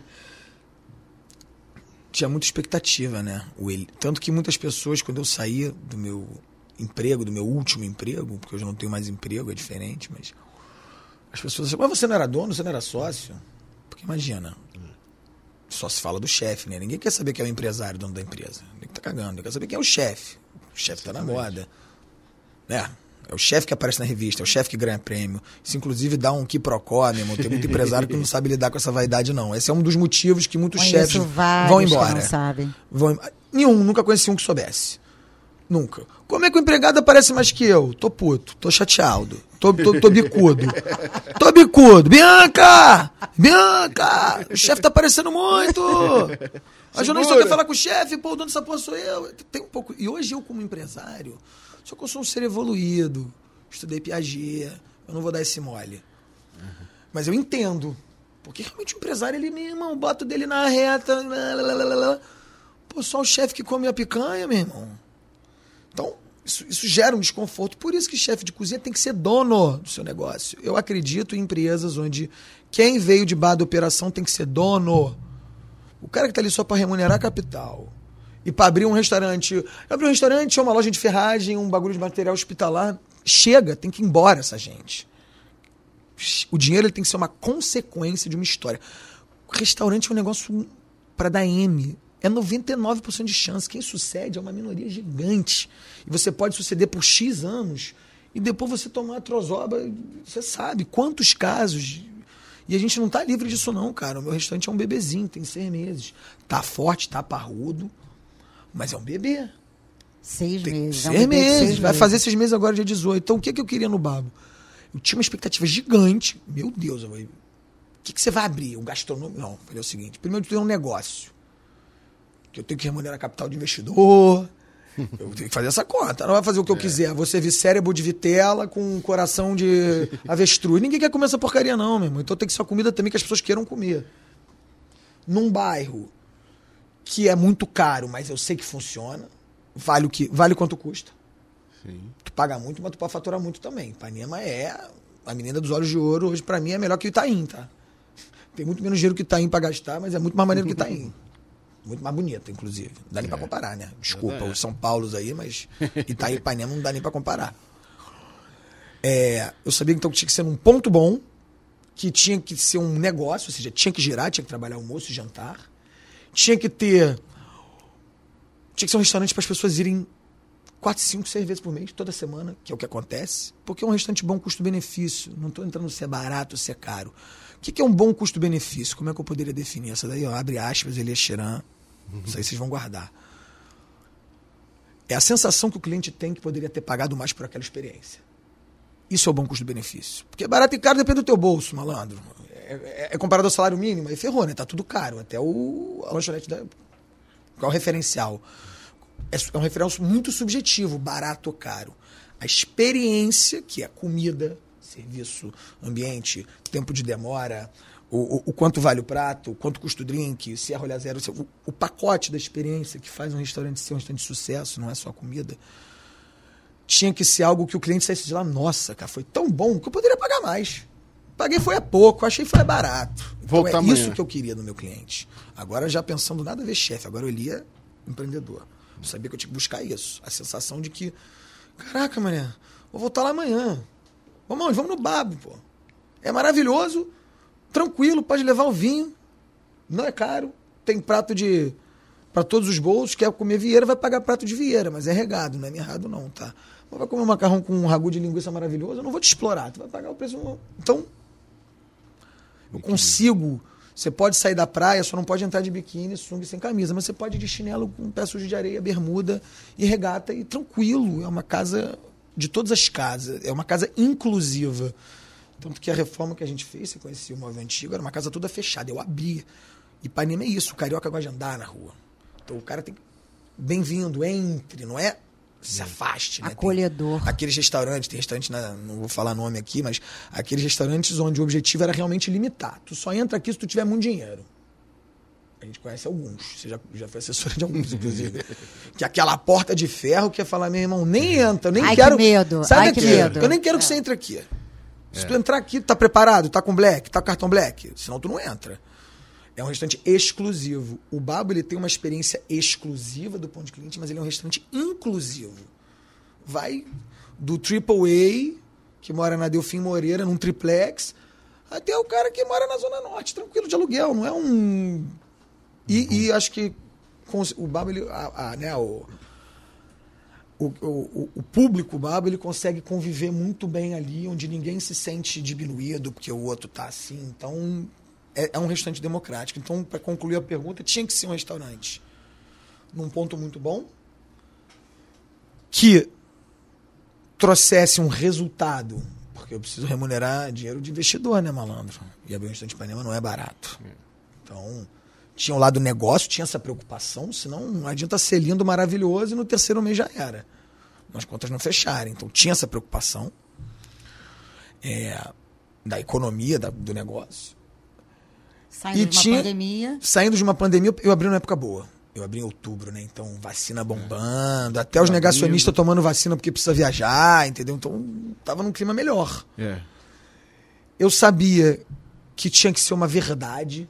S4: tinha muita expectativa, né? O ele. Tanto que muitas pessoas, quando eu saía do meu emprego, do meu último emprego, porque hoje eu não tenho mais emprego, é diferente, mas as pessoas acham, mas você não era dono, você não era sócio? Porque imagina, só se fala do chefe, né? Ninguém quer saber quem é o empresário, dono da empresa. Ninguém tá cagando, ninguém quer saber quem é o chefe. O chefe tá na moda. Né? É o chefe que aparece na revista, é o chefe que ganha prêmio. Isso, inclusive, dá um quiprocó, meu irmão. Tem muito empresário que não sabe lidar com essa vaidade, não. Esse é um dos motivos que muitos
S3: Conheço
S4: chefes vão
S3: que
S4: embora.
S3: não sabem.
S4: Vão em- Nenhum, nunca conheci um que soubesse. Nunca. Como é que o empregado aparece mais que eu? Tô puto, tô chateado, tô, tô, tô bicudo. Tô bicudo. Bianca! Bianca! O chefe tá aparecendo muito! A jornalista quer falar com o chefe, pô, o dono dessa porra sou eu. Tem um pouco. E hoje eu, como empresário, só que eu sou um ser evoluído. Estudei Piaget, eu não vou dar esse mole. Mas eu entendo. Porque realmente o empresário, ele, meu irmão, bota o dele na reta. lá. Pô, só o chefe que come a picanha, meu irmão. Então, isso, isso gera um desconforto. Por isso que chefe de cozinha tem que ser dono do seu negócio. Eu acredito em empresas onde quem veio de bar da operação tem que ser dono. O cara que está ali só para remunerar capital e para abrir um restaurante, abrir um restaurante uma loja de ferragem, um bagulho de material hospitalar, chega, tem que ir embora essa gente. O dinheiro ele tem que ser uma consequência de uma história. O restaurante é um negócio para dar M. É 99% de chance. Quem sucede é uma minoria gigante. E você pode suceder por X anos e depois você tomar a trozoba. Você sabe quantos casos. E a gente não tá livre disso, não, cara. O meu restaurante é um bebezinho, tem seis meses. Tá forte, tá parrudo, mas é um bebê.
S3: Seis
S4: Tem
S3: meses. é um
S4: seis
S3: bebê de
S4: meses.
S3: seis
S4: Vai
S3: meses.
S4: fazer seis meses agora, dia 18. Então, o que, que eu queria no Babo? Eu tinha uma expectativa gigante. Meu Deus, eu falei, o que, que você vai abrir? Um gastronômico? Não, eu falei o seguinte. Primeiro, tu tem um negócio. Que eu tenho que remunerar capital de investidor. Eu tenho que fazer essa conta. Não vai fazer o que eu quiser. Vou servir cérebro de vitela com um coração de avestruz. Ninguém quer comer essa porcaria, não, meu irmão. Então tem que ser uma comida também que as pessoas queiram comer. Num bairro que é muito caro, mas eu sei que funciona, vale o que vale quanto custa.
S2: Sim.
S4: Tu paga muito, mas tu pode faturar muito também. Ipanema é a menina dos olhos de ouro, hoje pra mim é melhor que o Itaim, tá? Tem muito menos dinheiro que o Itaim pra gastar, mas é muito mais maneiro que o Itaim. Muito mais bonita, inclusive. Não dá nem pra comparar, né? Desculpa os São Paulos aí, mas Itaim e Ipanema não dá nem pra comparar. É, eu sabia então que tinha que ser num ponto bom, que tinha que ser um negócio, ou seja, tinha que girar, tinha que trabalhar almoço e jantar. Tinha que ter. Tinha que ser um restaurante para as pessoas irem quatro, cinco, seis vezes por mês, toda semana, que é o que acontece. Porque é um restaurante bom custo-benefício. Não estou entrando se é barato ou se é caro. O que, que é um bom custo-benefício? Como é que eu poderia definir? Essa daí, ó, abre aspas, Elias Cheran. Isso aí vocês vão guardar. É a sensação que o cliente tem que poderia ter pagado mais por aquela experiência. Isso é o bom custo-benefício. Porque barato e caro depende do teu bolso, malandro. É, é- é comparado ao salário mínimo, aí ferrou, né? Tá tudo caro. Até o, a lanchonete da. Qual é o referencial? É, é um referencial muito subjetivo, barato ou caro. A experiência, que é comida, serviço, ambiente, tempo de demora, o, o- o quanto vale o prato, o quanto custa o drink, se é rolha zero, se- o, o pacote da experiência que faz um restaurante ser um restaurante de sucesso, não é só a comida tinha que ser algo que o cliente saísse de lá, nossa, cara, foi tão bom que eu poderia pagar mais. Paguei foi a pouco, achei foi barato. Então é
S2: amanhã.
S4: isso que eu queria no meu cliente. Agora já pensando nada a ver chefe, agora eu lia empreendedor. Eu sabia que eu tinha que buscar isso. A sensação de que, caraca, mané, vou voltar lá amanhã. Vamos? Vamos no babo, pô. É maravilhoso, tranquilo, pode levar o vinho, não é caro, tem prato de para todos os bolsos, quer comer vieira, vai pagar prato de vieira, mas é regado, não é errado não, tá? Mas vai comer um macarrão com um ragu de linguiça maravilhoso, eu não vou te explorar, tu vai pagar o preço. Então, eu consigo. Você pode sair da praia, só não pode entrar de biquíni, sunga sem camisa, mas você pode ir de chinelo com um pé sujo de areia, bermuda e regata e tranquilo. É uma casa de todas as casas, é uma casa inclusiva. Tanto que a reforma que a gente fez, você conhecia o móvel antigo, era uma casa toda fechada. Eu abria. Ipanema é isso, o carioca gosta de andar na rua. Então o cara tem que. Bem-vindo, entre, não é? Se afaste, né? Tem
S3: Acolhedor.
S4: aqueles restaurantes, tem restaurante, na- não vou falar nome aqui, mas aqueles restaurantes onde o objetivo era realmente limitar. Tu só entra aqui se tu tiver muito dinheiro. A gente conhece alguns. Você já, já foi assessora de alguns, inclusive. que aquela porta de ferro que ia falar, meu irmão, nem entra, eu nem
S3: Ai, que
S4: quero.
S3: medo,
S4: Sai
S3: ai, que medo.
S4: Eu nem quero que você entre aqui. Se tu entrar aqui, tu tá preparado, tá com black, tá com cartão black. Senão tu não entra. É um restaurante exclusivo. O Babo ele tem uma experiência exclusiva do ponto de cliente, mas ele é um restaurante inclusivo. Vai do Triple A, que mora na Delfim Moreira, num triplex, até o cara que mora na Zona Norte, tranquilo de aluguel. Não é um. E, e acho que o Babo, ele, a, a, né, o, o, o, o público Babo, ele consegue conviver muito bem ali, onde ninguém se sente diminuído porque o outro tá assim. Então, é, é um restaurante democrático. Então, para concluir a pergunta, tinha que ser um restaurante num ponto muito bom, que trouxesse um resultado, porque eu preciso remunerar dinheiro de investidor, né, malandro? E abrir um restaurante de Ipanema não é barato. Então, tinha o lado negócio, tinha essa preocupação, senão não adianta ser lindo, maravilhoso e no terceiro mês já era. As contas não fecharem. Então, tinha essa preocupação é, da economia da, do negócio.
S3: Saindo
S4: E
S3: de uma
S4: tinha-
S3: pandemia.
S4: Saindo de uma pandemia, eu abri numa época boa. Eu abri em outubro, né? Então, vacina bombando, até os negacionistas tomando vacina porque precisa viajar, entendeu? Então, tava num clima melhor.
S2: É.
S4: Eu sabia que tinha que ser uma verdade.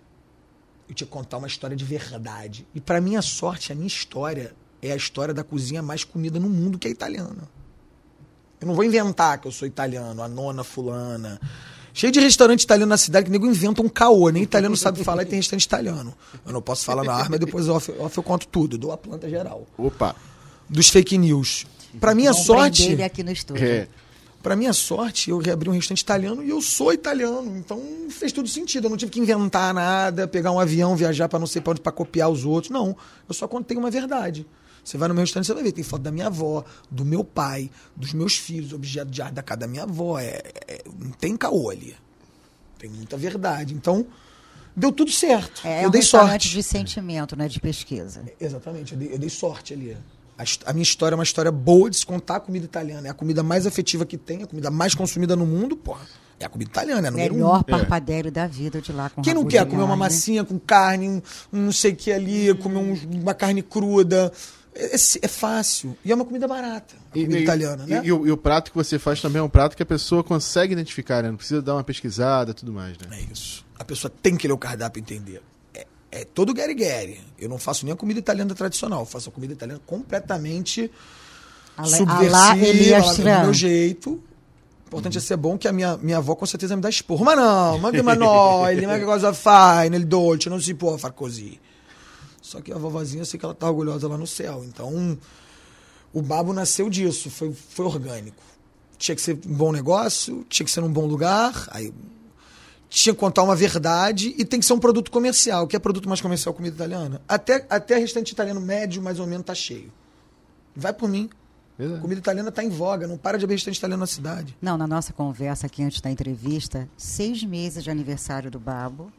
S4: Eu tinha que contar uma história de verdade. E para minha sorte, a minha história é a história da cozinha mais comida no mundo, que é a italiana. Eu não vou inventar que eu sou italiano, a nona fulana. Cheio de restaurante italiano na cidade que nego inventa um caô, nem italiano sabe falar e tem restaurante italiano. Eu não posso falar na arma, depois off, off eu conto tudo, dou a planta geral.
S2: Opa.
S4: Dos fake news. Pra minha
S3: Vamos
S4: sorte.
S3: ele aqui no estúdio.
S2: É.
S4: Pra minha sorte, eu reabri um restaurante italiano e eu sou italiano, então fez todo sentido. Eu não tive que inventar nada, pegar um avião, viajar pra não sei pra onde pra copiar os outros. Não, eu só contei uma verdade. Você vai no meu restaurante, você vai ver, tem foto da minha avó, do meu pai, dos meus filhos, objeto de arte da casa da minha avó. É, é- não tem caô ali. Tem muita verdade. Então, deu tudo certo.
S3: É, é
S4: eu
S3: um
S4: dei sorte.
S3: de sentimento, né? De pesquisa.
S4: Exatamente, eu dei, eu dei sorte ali. A, a minha história é uma história boa de se contar a comida italiana. É a comida mais afetiva que tem, a comida mais consumida no mundo, porra. É a comida italiana, é a número
S3: Melhor
S4: um.
S3: parpadélio da vida de lá com
S4: Quem não quer comer uma massinha com carne, um, um não sei o que ali, comer um- uma carne cruda? É, é- é fácil. E é uma comida barata. A comida italiana,
S2: e,
S4: né?
S2: e o, e o prato que você faz também é um prato que a pessoa consegue identificar, né? Não precisa dar uma pesquisada e tudo mais, né?
S4: É isso. A pessoa tem que ler o cardápio e entender. É, é todo Gary Gary. Eu não faço nem a comida italiana tradicional. Eu faço a comida italiana completamente
S3: A la- a
S4: subversiva, do meu jeito. O importante é ser bom, que a minha, minha avó com certeza me dá esporro. Mas não, manda uma noia, ma che cosa fai nel dolce, não se può far così. Só que a vovozinha, eu sei que ela tá orgulhosa lá no céu. Então, o babo nasceu disso, foi, foi orgânico. Tinha que ser um bom negócio, tinha que ser num bom lugar, aí tinha que contar uma verdade e tem que ser um produto comercial. O que é produto mais comercial? Comida italiana. Até, até restaurante italiano médio, mais ou menos, tá cheio. Vai por mim.
S2: Verdade.
S4: Comida italiana tá em voga, não para de abrir restaurante italiano na cidade.
S3: Não, na nossa conversa aqui antes da entrevista, seis meses de aniversário do Babo,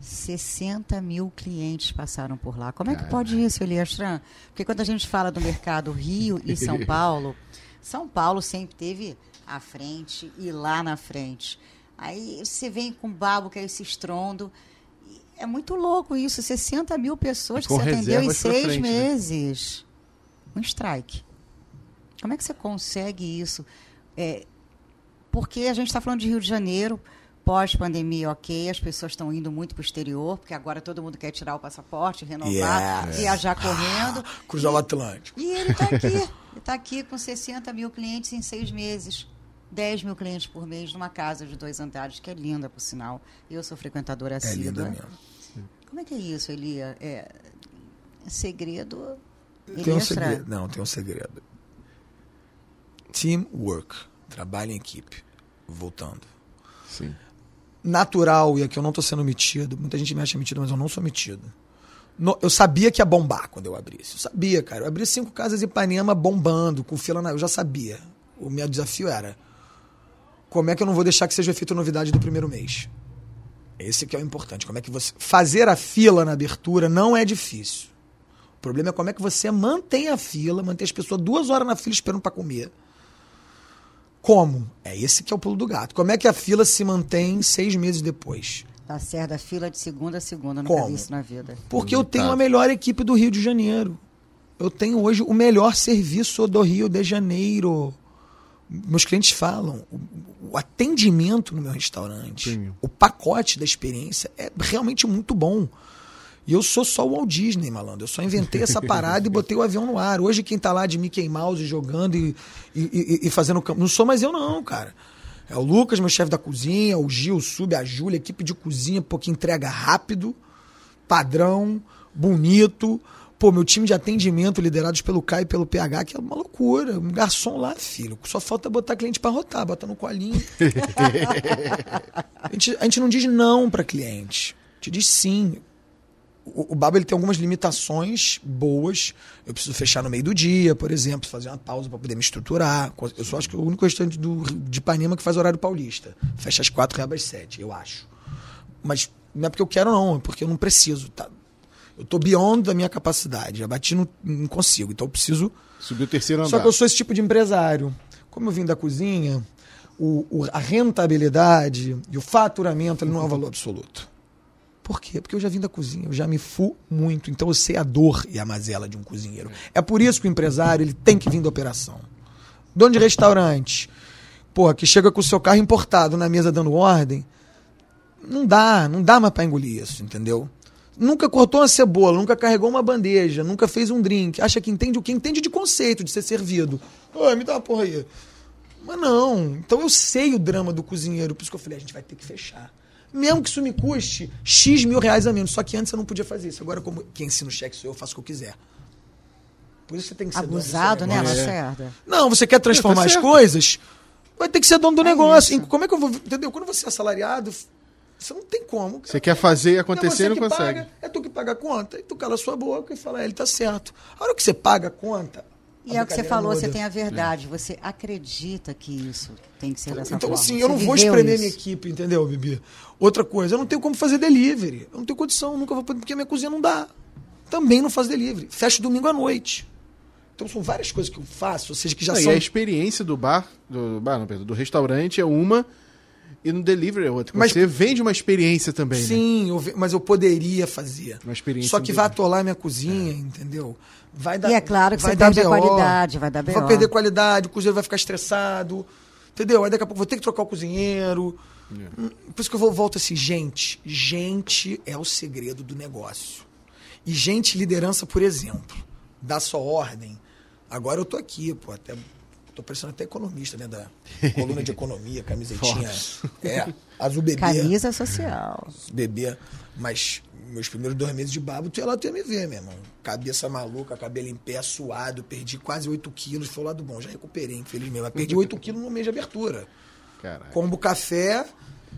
S3: 60 mil clientes passaram por lá. Como é que pode isso, Elias Tran? Porque quando a gente fala do mercado Rio e São Paulo, São Paulo sempre teve à frente e lá na frente. Aí você vem com Babo, que é esse estrondo. E É muito louco isso, 60 mil pessoas que você atendeu em seis
S2: frente, né?
S3: meses. Um strike. Como é que você consegue isso? É, porque a gente está falando de Rio de Janeiro, pós-pandemia, ok, as pessoas estão indo muito para o exterior, porque agora todo mundo quer tirar o passaporte, renovar,
S4: Yes.
S3: viajar correndo.
S4: Cruzar o Atlântico.
S3: E ele está aqui. Ele está aqui com 60 mil clientes em seis meses. 10 mil clientes por mês numa casa de dois andares, que é linda, por sinal. Eu sou frequentadora
S4: É
S3: assídua.
S4: linda mesmo.
S3: Como é que é isso, Elia? É, segredo...
S4: Tem um segredo. Não, tem um segredo. Teamwork. Trabalho em equipe. Voltando.
S2: Sim.
S4: natural, e aqui eu não tô sendo metido, muita gente me acha metido, mas eu não sou metido. No- eu sabia que ia bombar quando eu abrisse. Eu sabia, cara. Eu abri cinco casas em Ipanema bombando, com fila na. Eu já sabia. O meu desafio era: como é que eu não vou deixar que seja feito novidade do primeiro mês? Esse que é o importante. Como é que você. Fazer a fila na abertura não é difícil. O problema é como é que você mantém a fila, mantém as pessoas duas horas na fila esperando para comer. Como? É esse que é o pulo do gato. Como é que a fila se mantém seis meses depois?
S3: Tá certo, a fila de segunda a segunda, nunca
S4: Como?
S3: vi isso na vida.
S4: Porque eu tenho
S2: Tá.
S4: a melhor equipe do Rio de Janeiro. Eu tenho hoje o melhor serviço do Rio de Janeiro. Meus clientes falam, o, atendimento no meu restaurante,
S2: Premium.
S4: o pacote da experiência é realmente muito bom. E eu sou só o Walt Disney, malandro. Eu só inventei essa parada e botei o avião no ar. Hoje quem tá lá de Mickey Mouse jogando e, e, e- e fazendo... cam- Não sou mais eu não, cara. É o Lucas, meu chefe da cozinha, o Gil, o Sub, a Júlia, equipe de cozinha, pô, que entrega rápido, padrão, bonito. Pô, meu time de atendimento, liderados pelo Caio e pelo PH, que é uma loucura. Um garçom lá, filho. Só falta botar cliente pra rotar, botar no colinho. a, gente, a gente não diz não pra cliente. A gente diz sim. O, o Baba ele tem algumas limitações boas. Eu preciso fechar no meio do dia, por exemplo, fazer uma pausa para poder me estruturar. Eu só acho que é o único restaurante do, de Ipanema que faz horário paulista. Fecha às quatro e abre às sete, eu acho. Mas não é porque eu quero, não, é porque eu não preciso. Tá? Eu tô beyond da minha capacidade. Já bati no. não consigo. Então eu preciso
S2: Subiu o terceiro andar.
S4: só que eu sou esse tipo de empresário. Como eu vim da cozinha, o, o- a rentabilidade e o faturamento ele não é um valor absoluto. Por quê? Porque eu já vim da cozinha, eu já me fu muito, então eu sei a dor e a mazela de um cozinheiro. É por isso que o empresário ele tem que vir da operação. Dono de restaurante, porra, que chega com o seu carro importado na mesa dando ordem, não dá, não dá mais pra engolir isso, entendeu? Nunca cortou uma cebola, nunca carregou uma bandeja, nunca fez um drink. Acha que entende o que? Entende de conceito, de ser servido. Ô, me dá uma porra aí. Mas não. Então eu sei o drama do cozinheiro, por isso que eu falei, a gente vai ter que fechar. Mesmo que isso me custe X mil reais a menos. Só que antes eu não podia fazer isso. Agora, como quem ensina o cheque sou eu, eu faço o que eu quiser. Por isso você tem que ser dono do seu
S3: Abusado, né. Lacerda?
S4: Não, você quer transformar
S2: É, tá
S4: as coisas, vai ter que ser dono do
S3: É
S4: negócio.
S3: isso.
S4: Como é que eu vou. Entendeu? Quando você é assalariado, você não tem como. cara.
S2: Você quer fazer
S4: É
S2: acontecer
S4: você
S2: e não
S4: que
S2: consegue.
S4: Paga, é tu que paga a conta. E tu cala a sua boca e fala, é, ele tá certo. A hora que você paga a conta.
S3: E
S4: a
S3: é o que você falou, você tem a verdade. Você acredita que isso tem que ser dessa
S4: Então,
S3: forma.
S4: assim,
S3: Você
S4: eu não vou espremer
S3: isso.
S4: minha equipe, entendeu, Bibi? Outra coisa, eu não tenho como fazer delivery. Eu não tenho condição, nunca vou poder, porque minha cozinha não dá. Também não faço delivery. Fecho domingo à noite. Então são várias coisas que eu faço, ou seja, que já
S2: Não, E
S4: são.
S2: a experiência do bar, do bar, não, perdão, do restaurante é uma e no delivery é outra.
S4: Mas-
S2: Você vende uma experiência também, né?
S4: Sim, eu ve- mas eu poderia fazer.
S2: Uma experiência
S4: Só que vai atolar minha cozinha, entendeu? Vai dar,
S3: E é claro que
S4: vai
S3: você
S4: dar
S3: perde a qualidade, vai dar
S4: Vai
S3: BO.
S4: perder qualidade, o cozinheiro vai ficar estressado. Entendeu? Aí daqui a pouco eu vou ter que trocar o cozinheiro. Hum, Por isso que eu vou, volto assim, gente, gente é o segredo do negócio. E gente, liderança, por exemplo, dá só ordem. Agora eu tô aqui, pô, até tô parecendo até economista, né, da coluna de economia, camisetinha, é, azul bebê
S3: Camisa social.
S4: bebê. Mas meus primeiros dois meses de babo, tu ia lá, tu ia me ver, meu irmão. Cabeça maluca, cabelo em pé, suado, perdi quase 8 quilos. Foi o lado bom, já recuperei, infelizmente. Mas perdi 8 quilos no mês de abertura.
S2: Caralho.
S4: Combo café,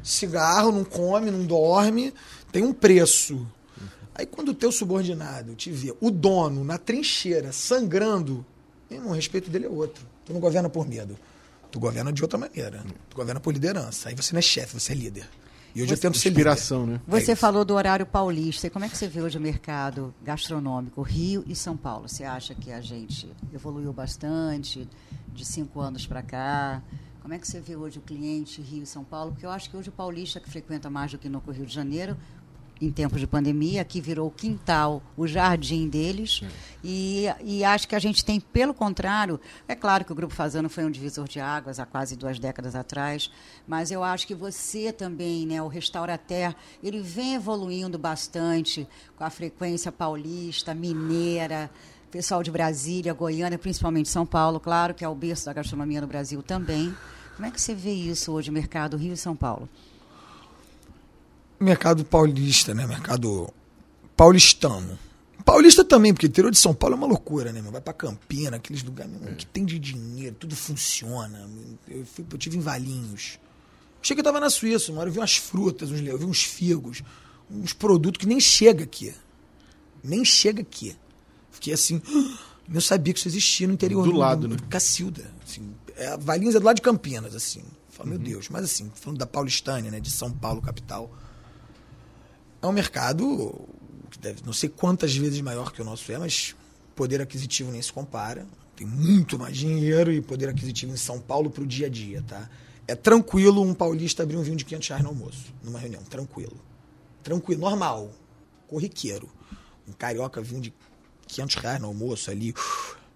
S4: cigarro, não come, não dorme, tem um preço. Aí quando o teu subordinado te vê, o dono na trincheira, sangrando, meu irmão, o respeito dele é outro. Tu não governa por medo. Tu governa de outra maneira. Tu governa por liderança. Aí você não é chefe, você é líder. E hoje eu tento ser líder.
S2: Inspiração, né?
S3: Você
S4: isso.
S3: falou do horário paulista. E como é que você vê hoje o mercado gastronômico, Rio e São Paulo? Você acha que a gente evoluiu bastante de cinco anos para cá? Como é que você vê hoje o cliente Rio e São Paulo? Porque eu acho que hoje o paulista que frequenta mais do que no Rio de Janeiro, em tempos de pandemia, aqui virou o quintal, o jardim deles. E, e acho que a gente tem, pelo contrário, é claro que o Grupo Fazano foi um divisor de águas há quase duas décadas atrás, mas eu acho que você também, né, o Restaurater, ele vem evoluindo bastante com a frequência paulista, mineira, pessoal de Brasília, Goiânia, principalmente São Paulo, claro que é o berço da gastronomia no Brasil também. Como é que você vê isso hoje, mercado Rio e São Paulo?
S4: Mercado paulista, né? Mercado paulistano. Paulista também, porque o interior de São Paulo é uma loucura, né? meu? Vai pra Campina, aqueles lugares irmão, que tem de dinheiro, tudo funciona. Eu, fui, eu tive em Valinhos. Cheguei que eu tava na Suíça, uma hora eu vi umas frutas, uns, eu vi uns figos, uns produtos que nem chega aqui. Nem chega aqui. Fiquei assim, não sabia que isso existia no interior.
S2: Do lado, né?
S4: Cacilda. Assim, é, Valinhos é do lado de Campinas, assim. Fala, meu Deus. Mas assim, falando da Paulistânia, né? De São Paulo, capital. É um mercado que deve, não sei quantas vezes maior que o nosso é, mas poder aquisitivo nem se compara. Tem muito mais dinheiro e poder aquisitivo em São Paulo para o dia a dia, tá? É tranquilo um paulista abrir um vinho de 500 reais no almoço, numa reunião. Tranquilo. Tranquilo, normal. Corriqueiro. Um carioca vinho de 500 reais no almoço ali,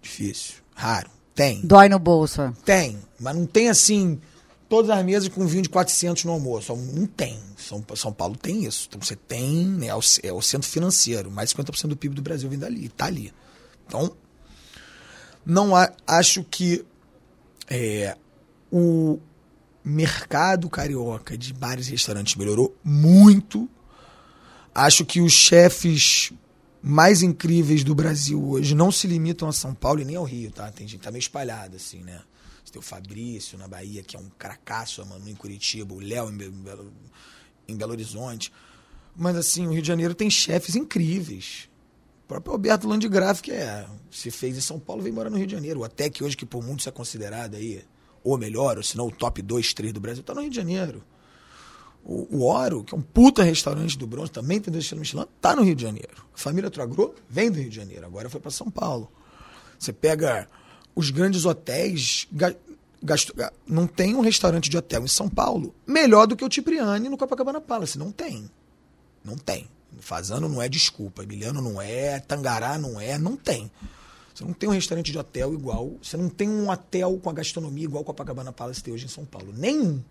S4: difícil. Raro. Tem.
S3: Dói no bolso.
S4: Tem. Mas não tem assim, todas as mesas com vinho de 400 no almoço. Não tem. São, São Paulo tem isso. Então você tem, né, é o, é o centro financeiro. Mais de 50% do PIB do Brasil vem dali, tá ali. Então, não há, acho que é, o mercado carioca de bares e restaurantes melhorou muito. Acho que os chefes mais incríveis do Brasil hoje não se limitam a São Paulo e nem ao Rio, tá? Tem gente tá meio espalhada, assim, né? Você tem o Fabrício na Bahia, que é um cracaço, mano, em Curitiba, o Léo em Belo, em Belo Horizonte. Mas, assim, o Rio de Janeiro tem chefes incríveis. O próprio Alberto Landgraf, que é, se fez em São Paulo, veio morar no Rio de Janeiro. Até que hoje, que por muitos é considerado aí, ou melhor, ou se não o top 2, 3 do Brasil, tá no Rio de Janeiro. O, o Oro, que é um puta restaurante do Bronze, também tem dois estrelas Michelin, tá no Rio de Janeiro. A família Tragro vem do Rio de Janeiro, agora foi para São Paulo. Você pega os grandes hotéis, gasto, não tem um restaurante de hotel em São Paulo melhor do que o Cipriani no Copacabana Palace. Não tem. Não tem. Fazano não é desculpa, Emiliano não é, Tangará não é, não tem. Você não tem um restaurante de hotel igual, você não tem um hotel com a gastronomia igual o Copacabana Palace tem hoje em São Paulo. Nenhum.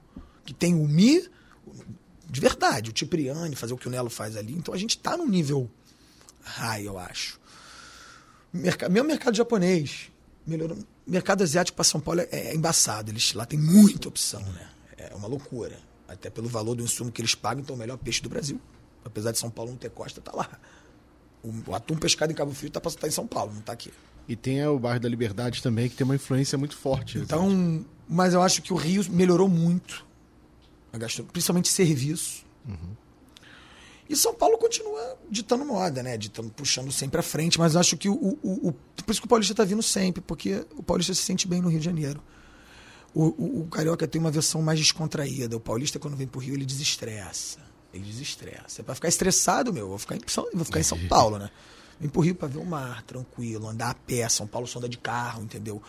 S4: Que tem o Mi, de verdade, o Cipriani, fazer o que o Nelo faz ali. Então a gente está num nível high, eu acho. Merc meu mercado japonês melhorou. Mercado asiático para São Paulo é, é, embaçado. Eles lá tem muita opção, né? É uma loucura. Até pelo valor do insumo que eles pagam, então é o melhor peixe do Brasil. Apesar de São Paulo não ter costa, tá lá. O, o atum pescado em Cabo Frio tá, tá em São Paulo, não tá aqui.
S2: E tem o bairro da Liberdade também, que tem uma influência muito forte.
S4: Então, mas eu acho que o Rio melhorou muito principalmente serviço. Uhum. E São Paulo continua ditando moda, né? Ditando, puxando sempre à frente, mas acho que o, o, o por isso que o Paulista está vindo sempre, porque o Paulista se sente bem no Rio de Janeiro. O, o, o, Carioca tem uma versão mais descontraída. O Paulista, quando vem pro Rio, ele desestressa. Ele desestressa. É pra ficar estressado, meu, eu vou ficar em, vou ficar em São Paulo, né? Vem pro Rio pra ver o mar, tranquilo, andar a pé. São Paulo só anda de carro, entendeu?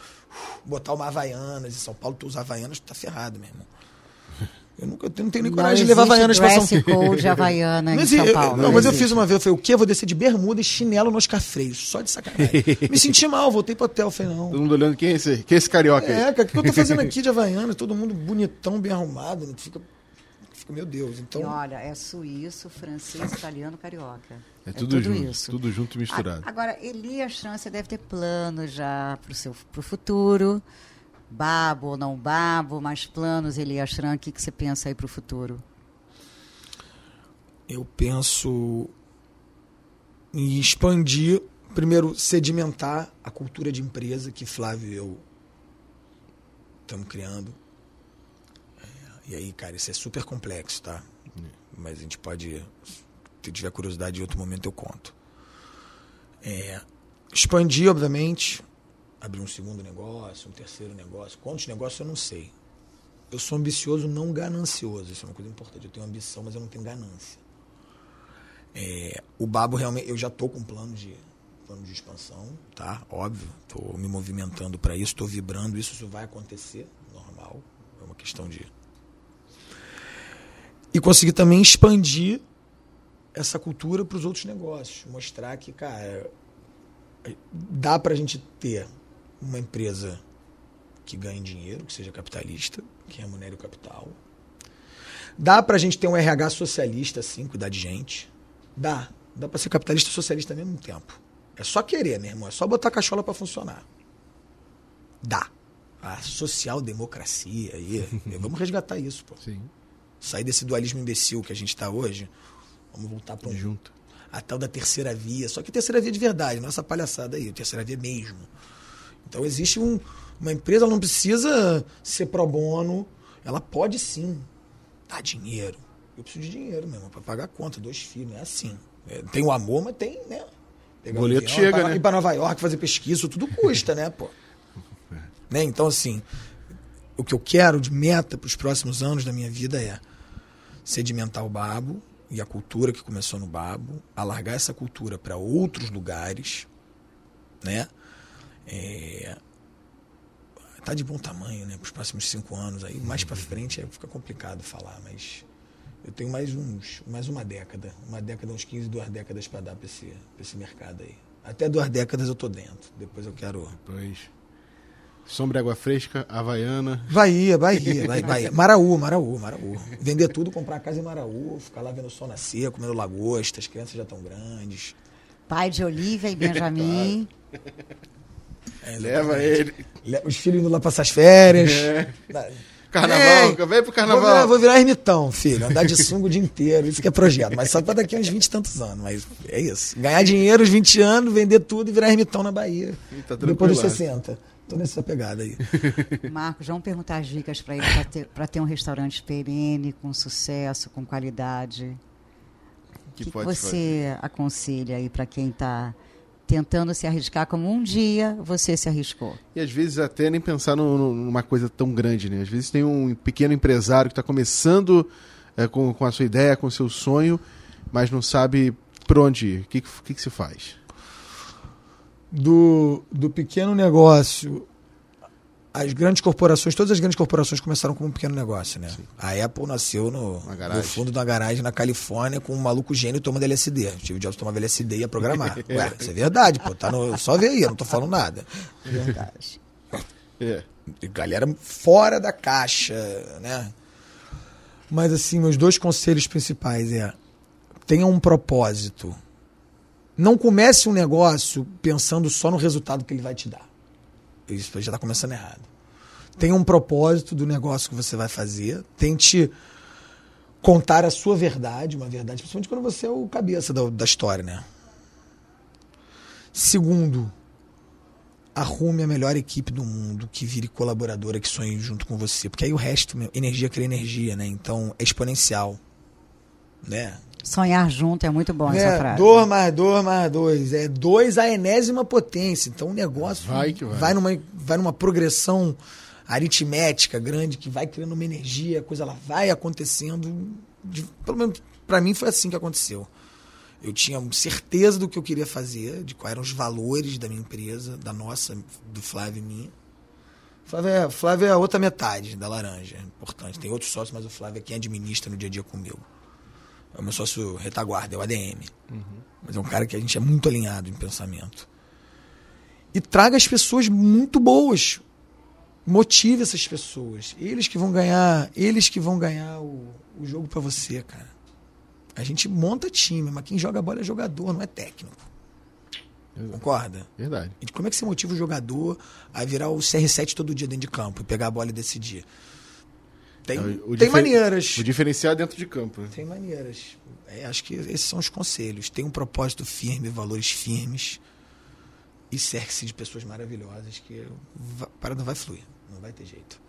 S4: Botar uma Havaianas. Em São Paulo, tu usa Havaianas, tu tá ferrado, meu irmão. Eu, nunca, eu não tenho nem coragem de levar Havaianas
S3: para São Paulo. de Havaiana em São Paulo.
S4: Não, não mas eu fiz uma vez, eu falei, o quê? Eu vou descer de bermuda e chinelo nos cafreios, só de sacanagem. Me senti mal, voltei pro hotel, falei, não.
S2: Todo mundo olhando, quem é esse, quem é esse carioca
S4: aí? É, cara, o que eu tô fazendo aqui de Havaiana? Todo mundo bonitão, bem arrumado, né? fica, fica meu Deus. Então... E
S3: olha, é suíço, francês, italiano, carioca.
S2: É, é tudo, tudo, junto, isso. tudo junto e misturado.
S3: Agora, Elias França deve ter planos já pro, seu, pro futuro babo ou não babo, mais planos, Elias Schran, o que, que você pensa aí para o futuro?
S4: Eu penso em expandir, primeiro, sedimentar a cultura de empresa que Flávio e eu estamos criando. É, e aí, cara, isso é super complexo, tá? Mas a gente pode, se tiver curiosidade, em outro momento eu conto. É, expandir, obviamente, abrir um segundo negócio, um terceiro negócio. Quantos negócios eu não sei. Eu sou ambicioso, não ganancioso. Isso é uma coisa importante. Eu tenho ambição, mas eu não tenho ganância. É, o Babo realmente, eu já estou com um plano de plano de expansão, tá? Óbvio, estou me movimentando para isso, estou vibrando, isso, isso vai acontecer, normal. É uma questão de e conseguir também expandir essa cultura para os outros negócios, mostrar que, cara, dá para a gente ter uma empresa que ganhe dinheiro, que seja capitalista, que remunere o capital. Dá para a gente ter um RH socialista, assim, cuidar de gente. Dá. Dá para ser capitalista e socialista ao mesmo tempo. É só querer, meu irmão. É só botar a cachola para funcionar. Dá. A social-democracia aí. vamos resgatar isso, pô.
S2: Sim.
S4: Sair desse dualismo imbecil que a gente está hoje. Vamos voltar para um.
S2: Junto.
S4: A tal da terceira via. Só que terceira via de verdade, não essa palhaçada aí. Terceira via mesmo. Então existe um, uma empresa, ela não precisa ser pro bono, ela pode sim dar dinheiro. Eu preciso de dinheiro mesmo para pagar a conta, dois filhos, é assim. É, tem o amor, mas tem, né?
S2: Pegar boleto avião, chega,
S4: pra,
S2: né?
S4: Ir para Nova York fazer pesquisa, tudo custa, né, pô? né? Então, assim, o que eu quero de meta para os próximos anos da minha vida é sedimentar o babo e a cultura que começou no babo, alargar essa cultura para outros lugares, né? É, tá de bom tamanho, né? Para os próximos cinco anos aí, mais para frente fica complicado falar, mas eu tenho mais uns, mais uma década, uma década, uns 15, duas décadas para dar para esse, esse mercado aí. Até duas décadas eu tô dentro. Depois eu quero.
S2: Depois. Sombra e água fresca, Havaiana.
S4: Bahia, Bahia, Bahia, Bahia. Maraú, Maraú, Maraú. Vender tudo, comprar casa em Maraú, ficar lá vendo o sol nascer, comendo lagosta, as crianças já estão grandes.
S3: Pai de Olivia e Benjamin.
S4: É,
S2: Leva ele.
S4: Le- Os filhos indo lá passar as férias.
S2: É. Carnaval,
S4: Ei,
S2: vem pro
S4: Vou virar,
S2: carnaval.
S4: vou virar ermitão, filho. Andar de sungo o dia inteiro. Isso que é projeto. Mas só pra daqui a uns 20 e tantos anos. Mas é isso. Ganhar dinheiro aos 20 anos, vender tudo e virar ermitão na Bahia.
S2: Tá
S4: Depois dos
S2: tranquilaço.
S4: 60. Tô nessa pegada aí.
S3: Marcos, vamos perguntar as dicas para ele para ter, pra ter um restaurante perene, com sucesso, com qualidade. O que, que
S2: pode
S3: você aconselha aí para quem está tentando se arriscar como um dia você se arriscou?
S2: E às vezes até nem pensar no- no- numa coisa tão grande, né? Às vezes tem um pequeno empresário que está começando é, com, com a sua ideia, com o seu sonho, mas não sabe por onde ir. O que, que, que que se faz?
S4: do, do pequeno negócio. As grandes corporações, todas as grandes corporações começaram como um pequeno negócio, né? A Apple nasceu no, no fundo da garagem na Califórnia com um maluco gênio tomando LSD. O Steve Jobs tomava LSD e ia programar. Ué, isso é verdade, pô. Tá no, só ver aí, eu não tô falando nada.
S3: Verdade.
S2: É.
S4: Galera fora da caixa, né? Mas assim, meus dois conselhos principais é tenha um propósito. Não comece um negócio pensando só no resultado que ele vai te dar. Isso já está começando errado. Tenha um propósito do negócio que você vai fazer. Tente contar a sua verdade, uma verdade, principalmente quando você é o cabeça da, da história, né? Segundo, arrume a melhor equipe do mundo, que vire colaboradora, que sonhe junto com você. Porque aí o resto, meu, energia cria energia, né? Então é exponencial. Né?
S3: Sonhar junto é muito bom essa
S4: É,
S3: frase.
S4: dois mais dois mais dois. É dois a enésima potência. Então o negócio
S2: Vai que vai.
S4: numa, vai numa progressão aritmética grande que vai criando uma energia, a coisa ela vai acontecendo. de- pelo menos para mim foi assim que aconteceu. Eu tinha certeza do que eu queria fazer, de quais eram os valores da minha empresa, da nossa, do Flávio e minha. Flávio é, Flávio é a outra metade da laranja, é importante. Tem outros sócios, mas o Flávio é quem administra no dia a dia comigo. É o meu sócio retaguarda, é o ADM. Mas é um cara que a gente é muito alinhado em pensamento. E traga as pessoas muito boas. Motive essas pessoas. Eles que vão ganhar, eles que vão ganhar o, o jogo pra você, cara. A gente monta time, mas quem joga bola é jogador, não é técnico. Concorda?
S2: Verdade.
S4: E como é que você motiva o jogador a virar o CR7 todo dia dentro de campo e pegar a bola e decidir? Tem,
S2: O
S4: tem
S2: difer-
S4: maneiras.
S2: O diferenciar dentro de campo. né?
S4: Tem maneiras. É, acho que esses são os conselhos. Tem um propósito firme, valores firmes. E cerque-se de pessoas maravilhosas que a parada vai fluir. Não vai ter jeito.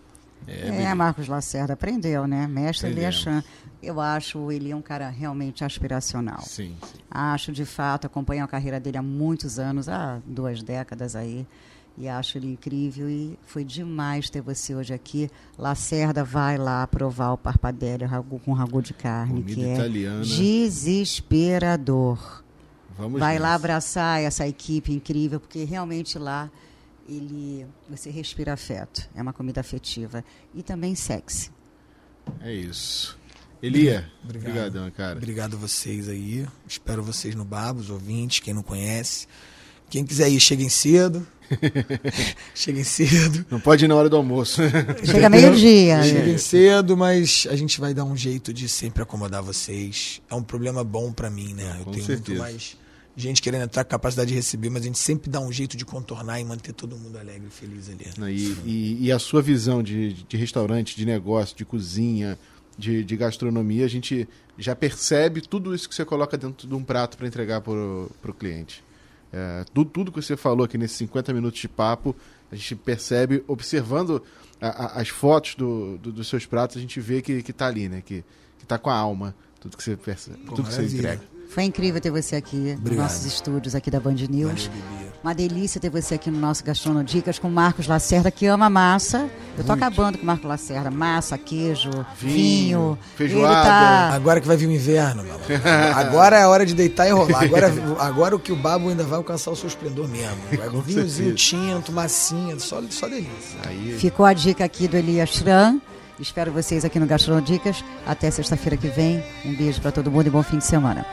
S3: É, Marcos Lacerda aprendeu, né? Mestre. Eliachan. Eu acho ele um cara realmente aspiracional.
S2: Sim, sim.
S3: Acho, de fato, acompanho a carreira dele há muitos anos, há duas décadas aí. E acho ele incrível e foi demais ter você hoje aqui. Lacerda vai lá provar o parpadélio ragu- com ragu de carne,
S2: Comida
S3: que é
S2: italiana.
S3: desesperador.
S2: Vamos
S3: vai lá
S2: nessa.
S3: abraçar essa equipe incrível, porque realmente lá ele você respira afeto. É uma comida afetiva e também sexy.
S2: É isso. Elia,
S4: Obrigado.
S2: obrigadão, cara.
S4: Obrigado a vocês aí. Espero vocês no Babo, os ouvintes, quem não conhece. Quem quiser ir, cheguem cedo. cheguem cedo.
S2: Não pode ir na hora do almoço.
S3: Chega meio-dia.
S4: Cheguem cedo, mas a gente vai dar um jeito de sempre acomodar vocês. É um problema bom pra mim, né? Eu
S2: Com
S4: tenho
S2: certeza.
S4: muito mais gente querendo entrar com capacidade de receber, mas a gente sempre dá um jeito de contornar e manter todo mundo alegre e feliz ali.
S2: Né, E, e- e a sua visão de, de restaurante, de negócio, de cozinha, de, de gastronomia, a gente já percebe tudo isso que você coloca dentro de um prato para entregar para o cliente. É, tudo, tudo que você falou aqui nesses 50 minutos de papo, a gente percebe, observando a- a- as fotos do, do- dos seus pratos, a gente vê que, que tá ali, né? Que, que tá com a alma, tudo que você percebe,
S4: Pô,
S2: tudo que você entrega.
S3: Foi incrível ter você aqui nos
S4: Obrigado.
S3: nossos estúdios aqui da Band News. Uma delícia ter você aqui no nosso Gastronodicas com o Marcos Lacerda, que ama massa. Eu tô acabando com o Marcos Lacerda. Massa, queijo,
S2: Vinho,
S3: vinho.
S2: feijoada.
S3: Tá...
S4: Agora que vai vir o inverno, meu. Agora é a hora de deitar e rolar. Agora, agora o que o babo ainda vai alcançar o seu esplendor mesmo. Vai um vinhozinho tinto, massinha, só, só delícia.
S2: Aí,
S3: Ficou a dica aqui do Elias Schran. Espero vocês aqui no Gastronodicas. Até sexta-feira que vem. Um beijo para todo mundo e bom fim de semana.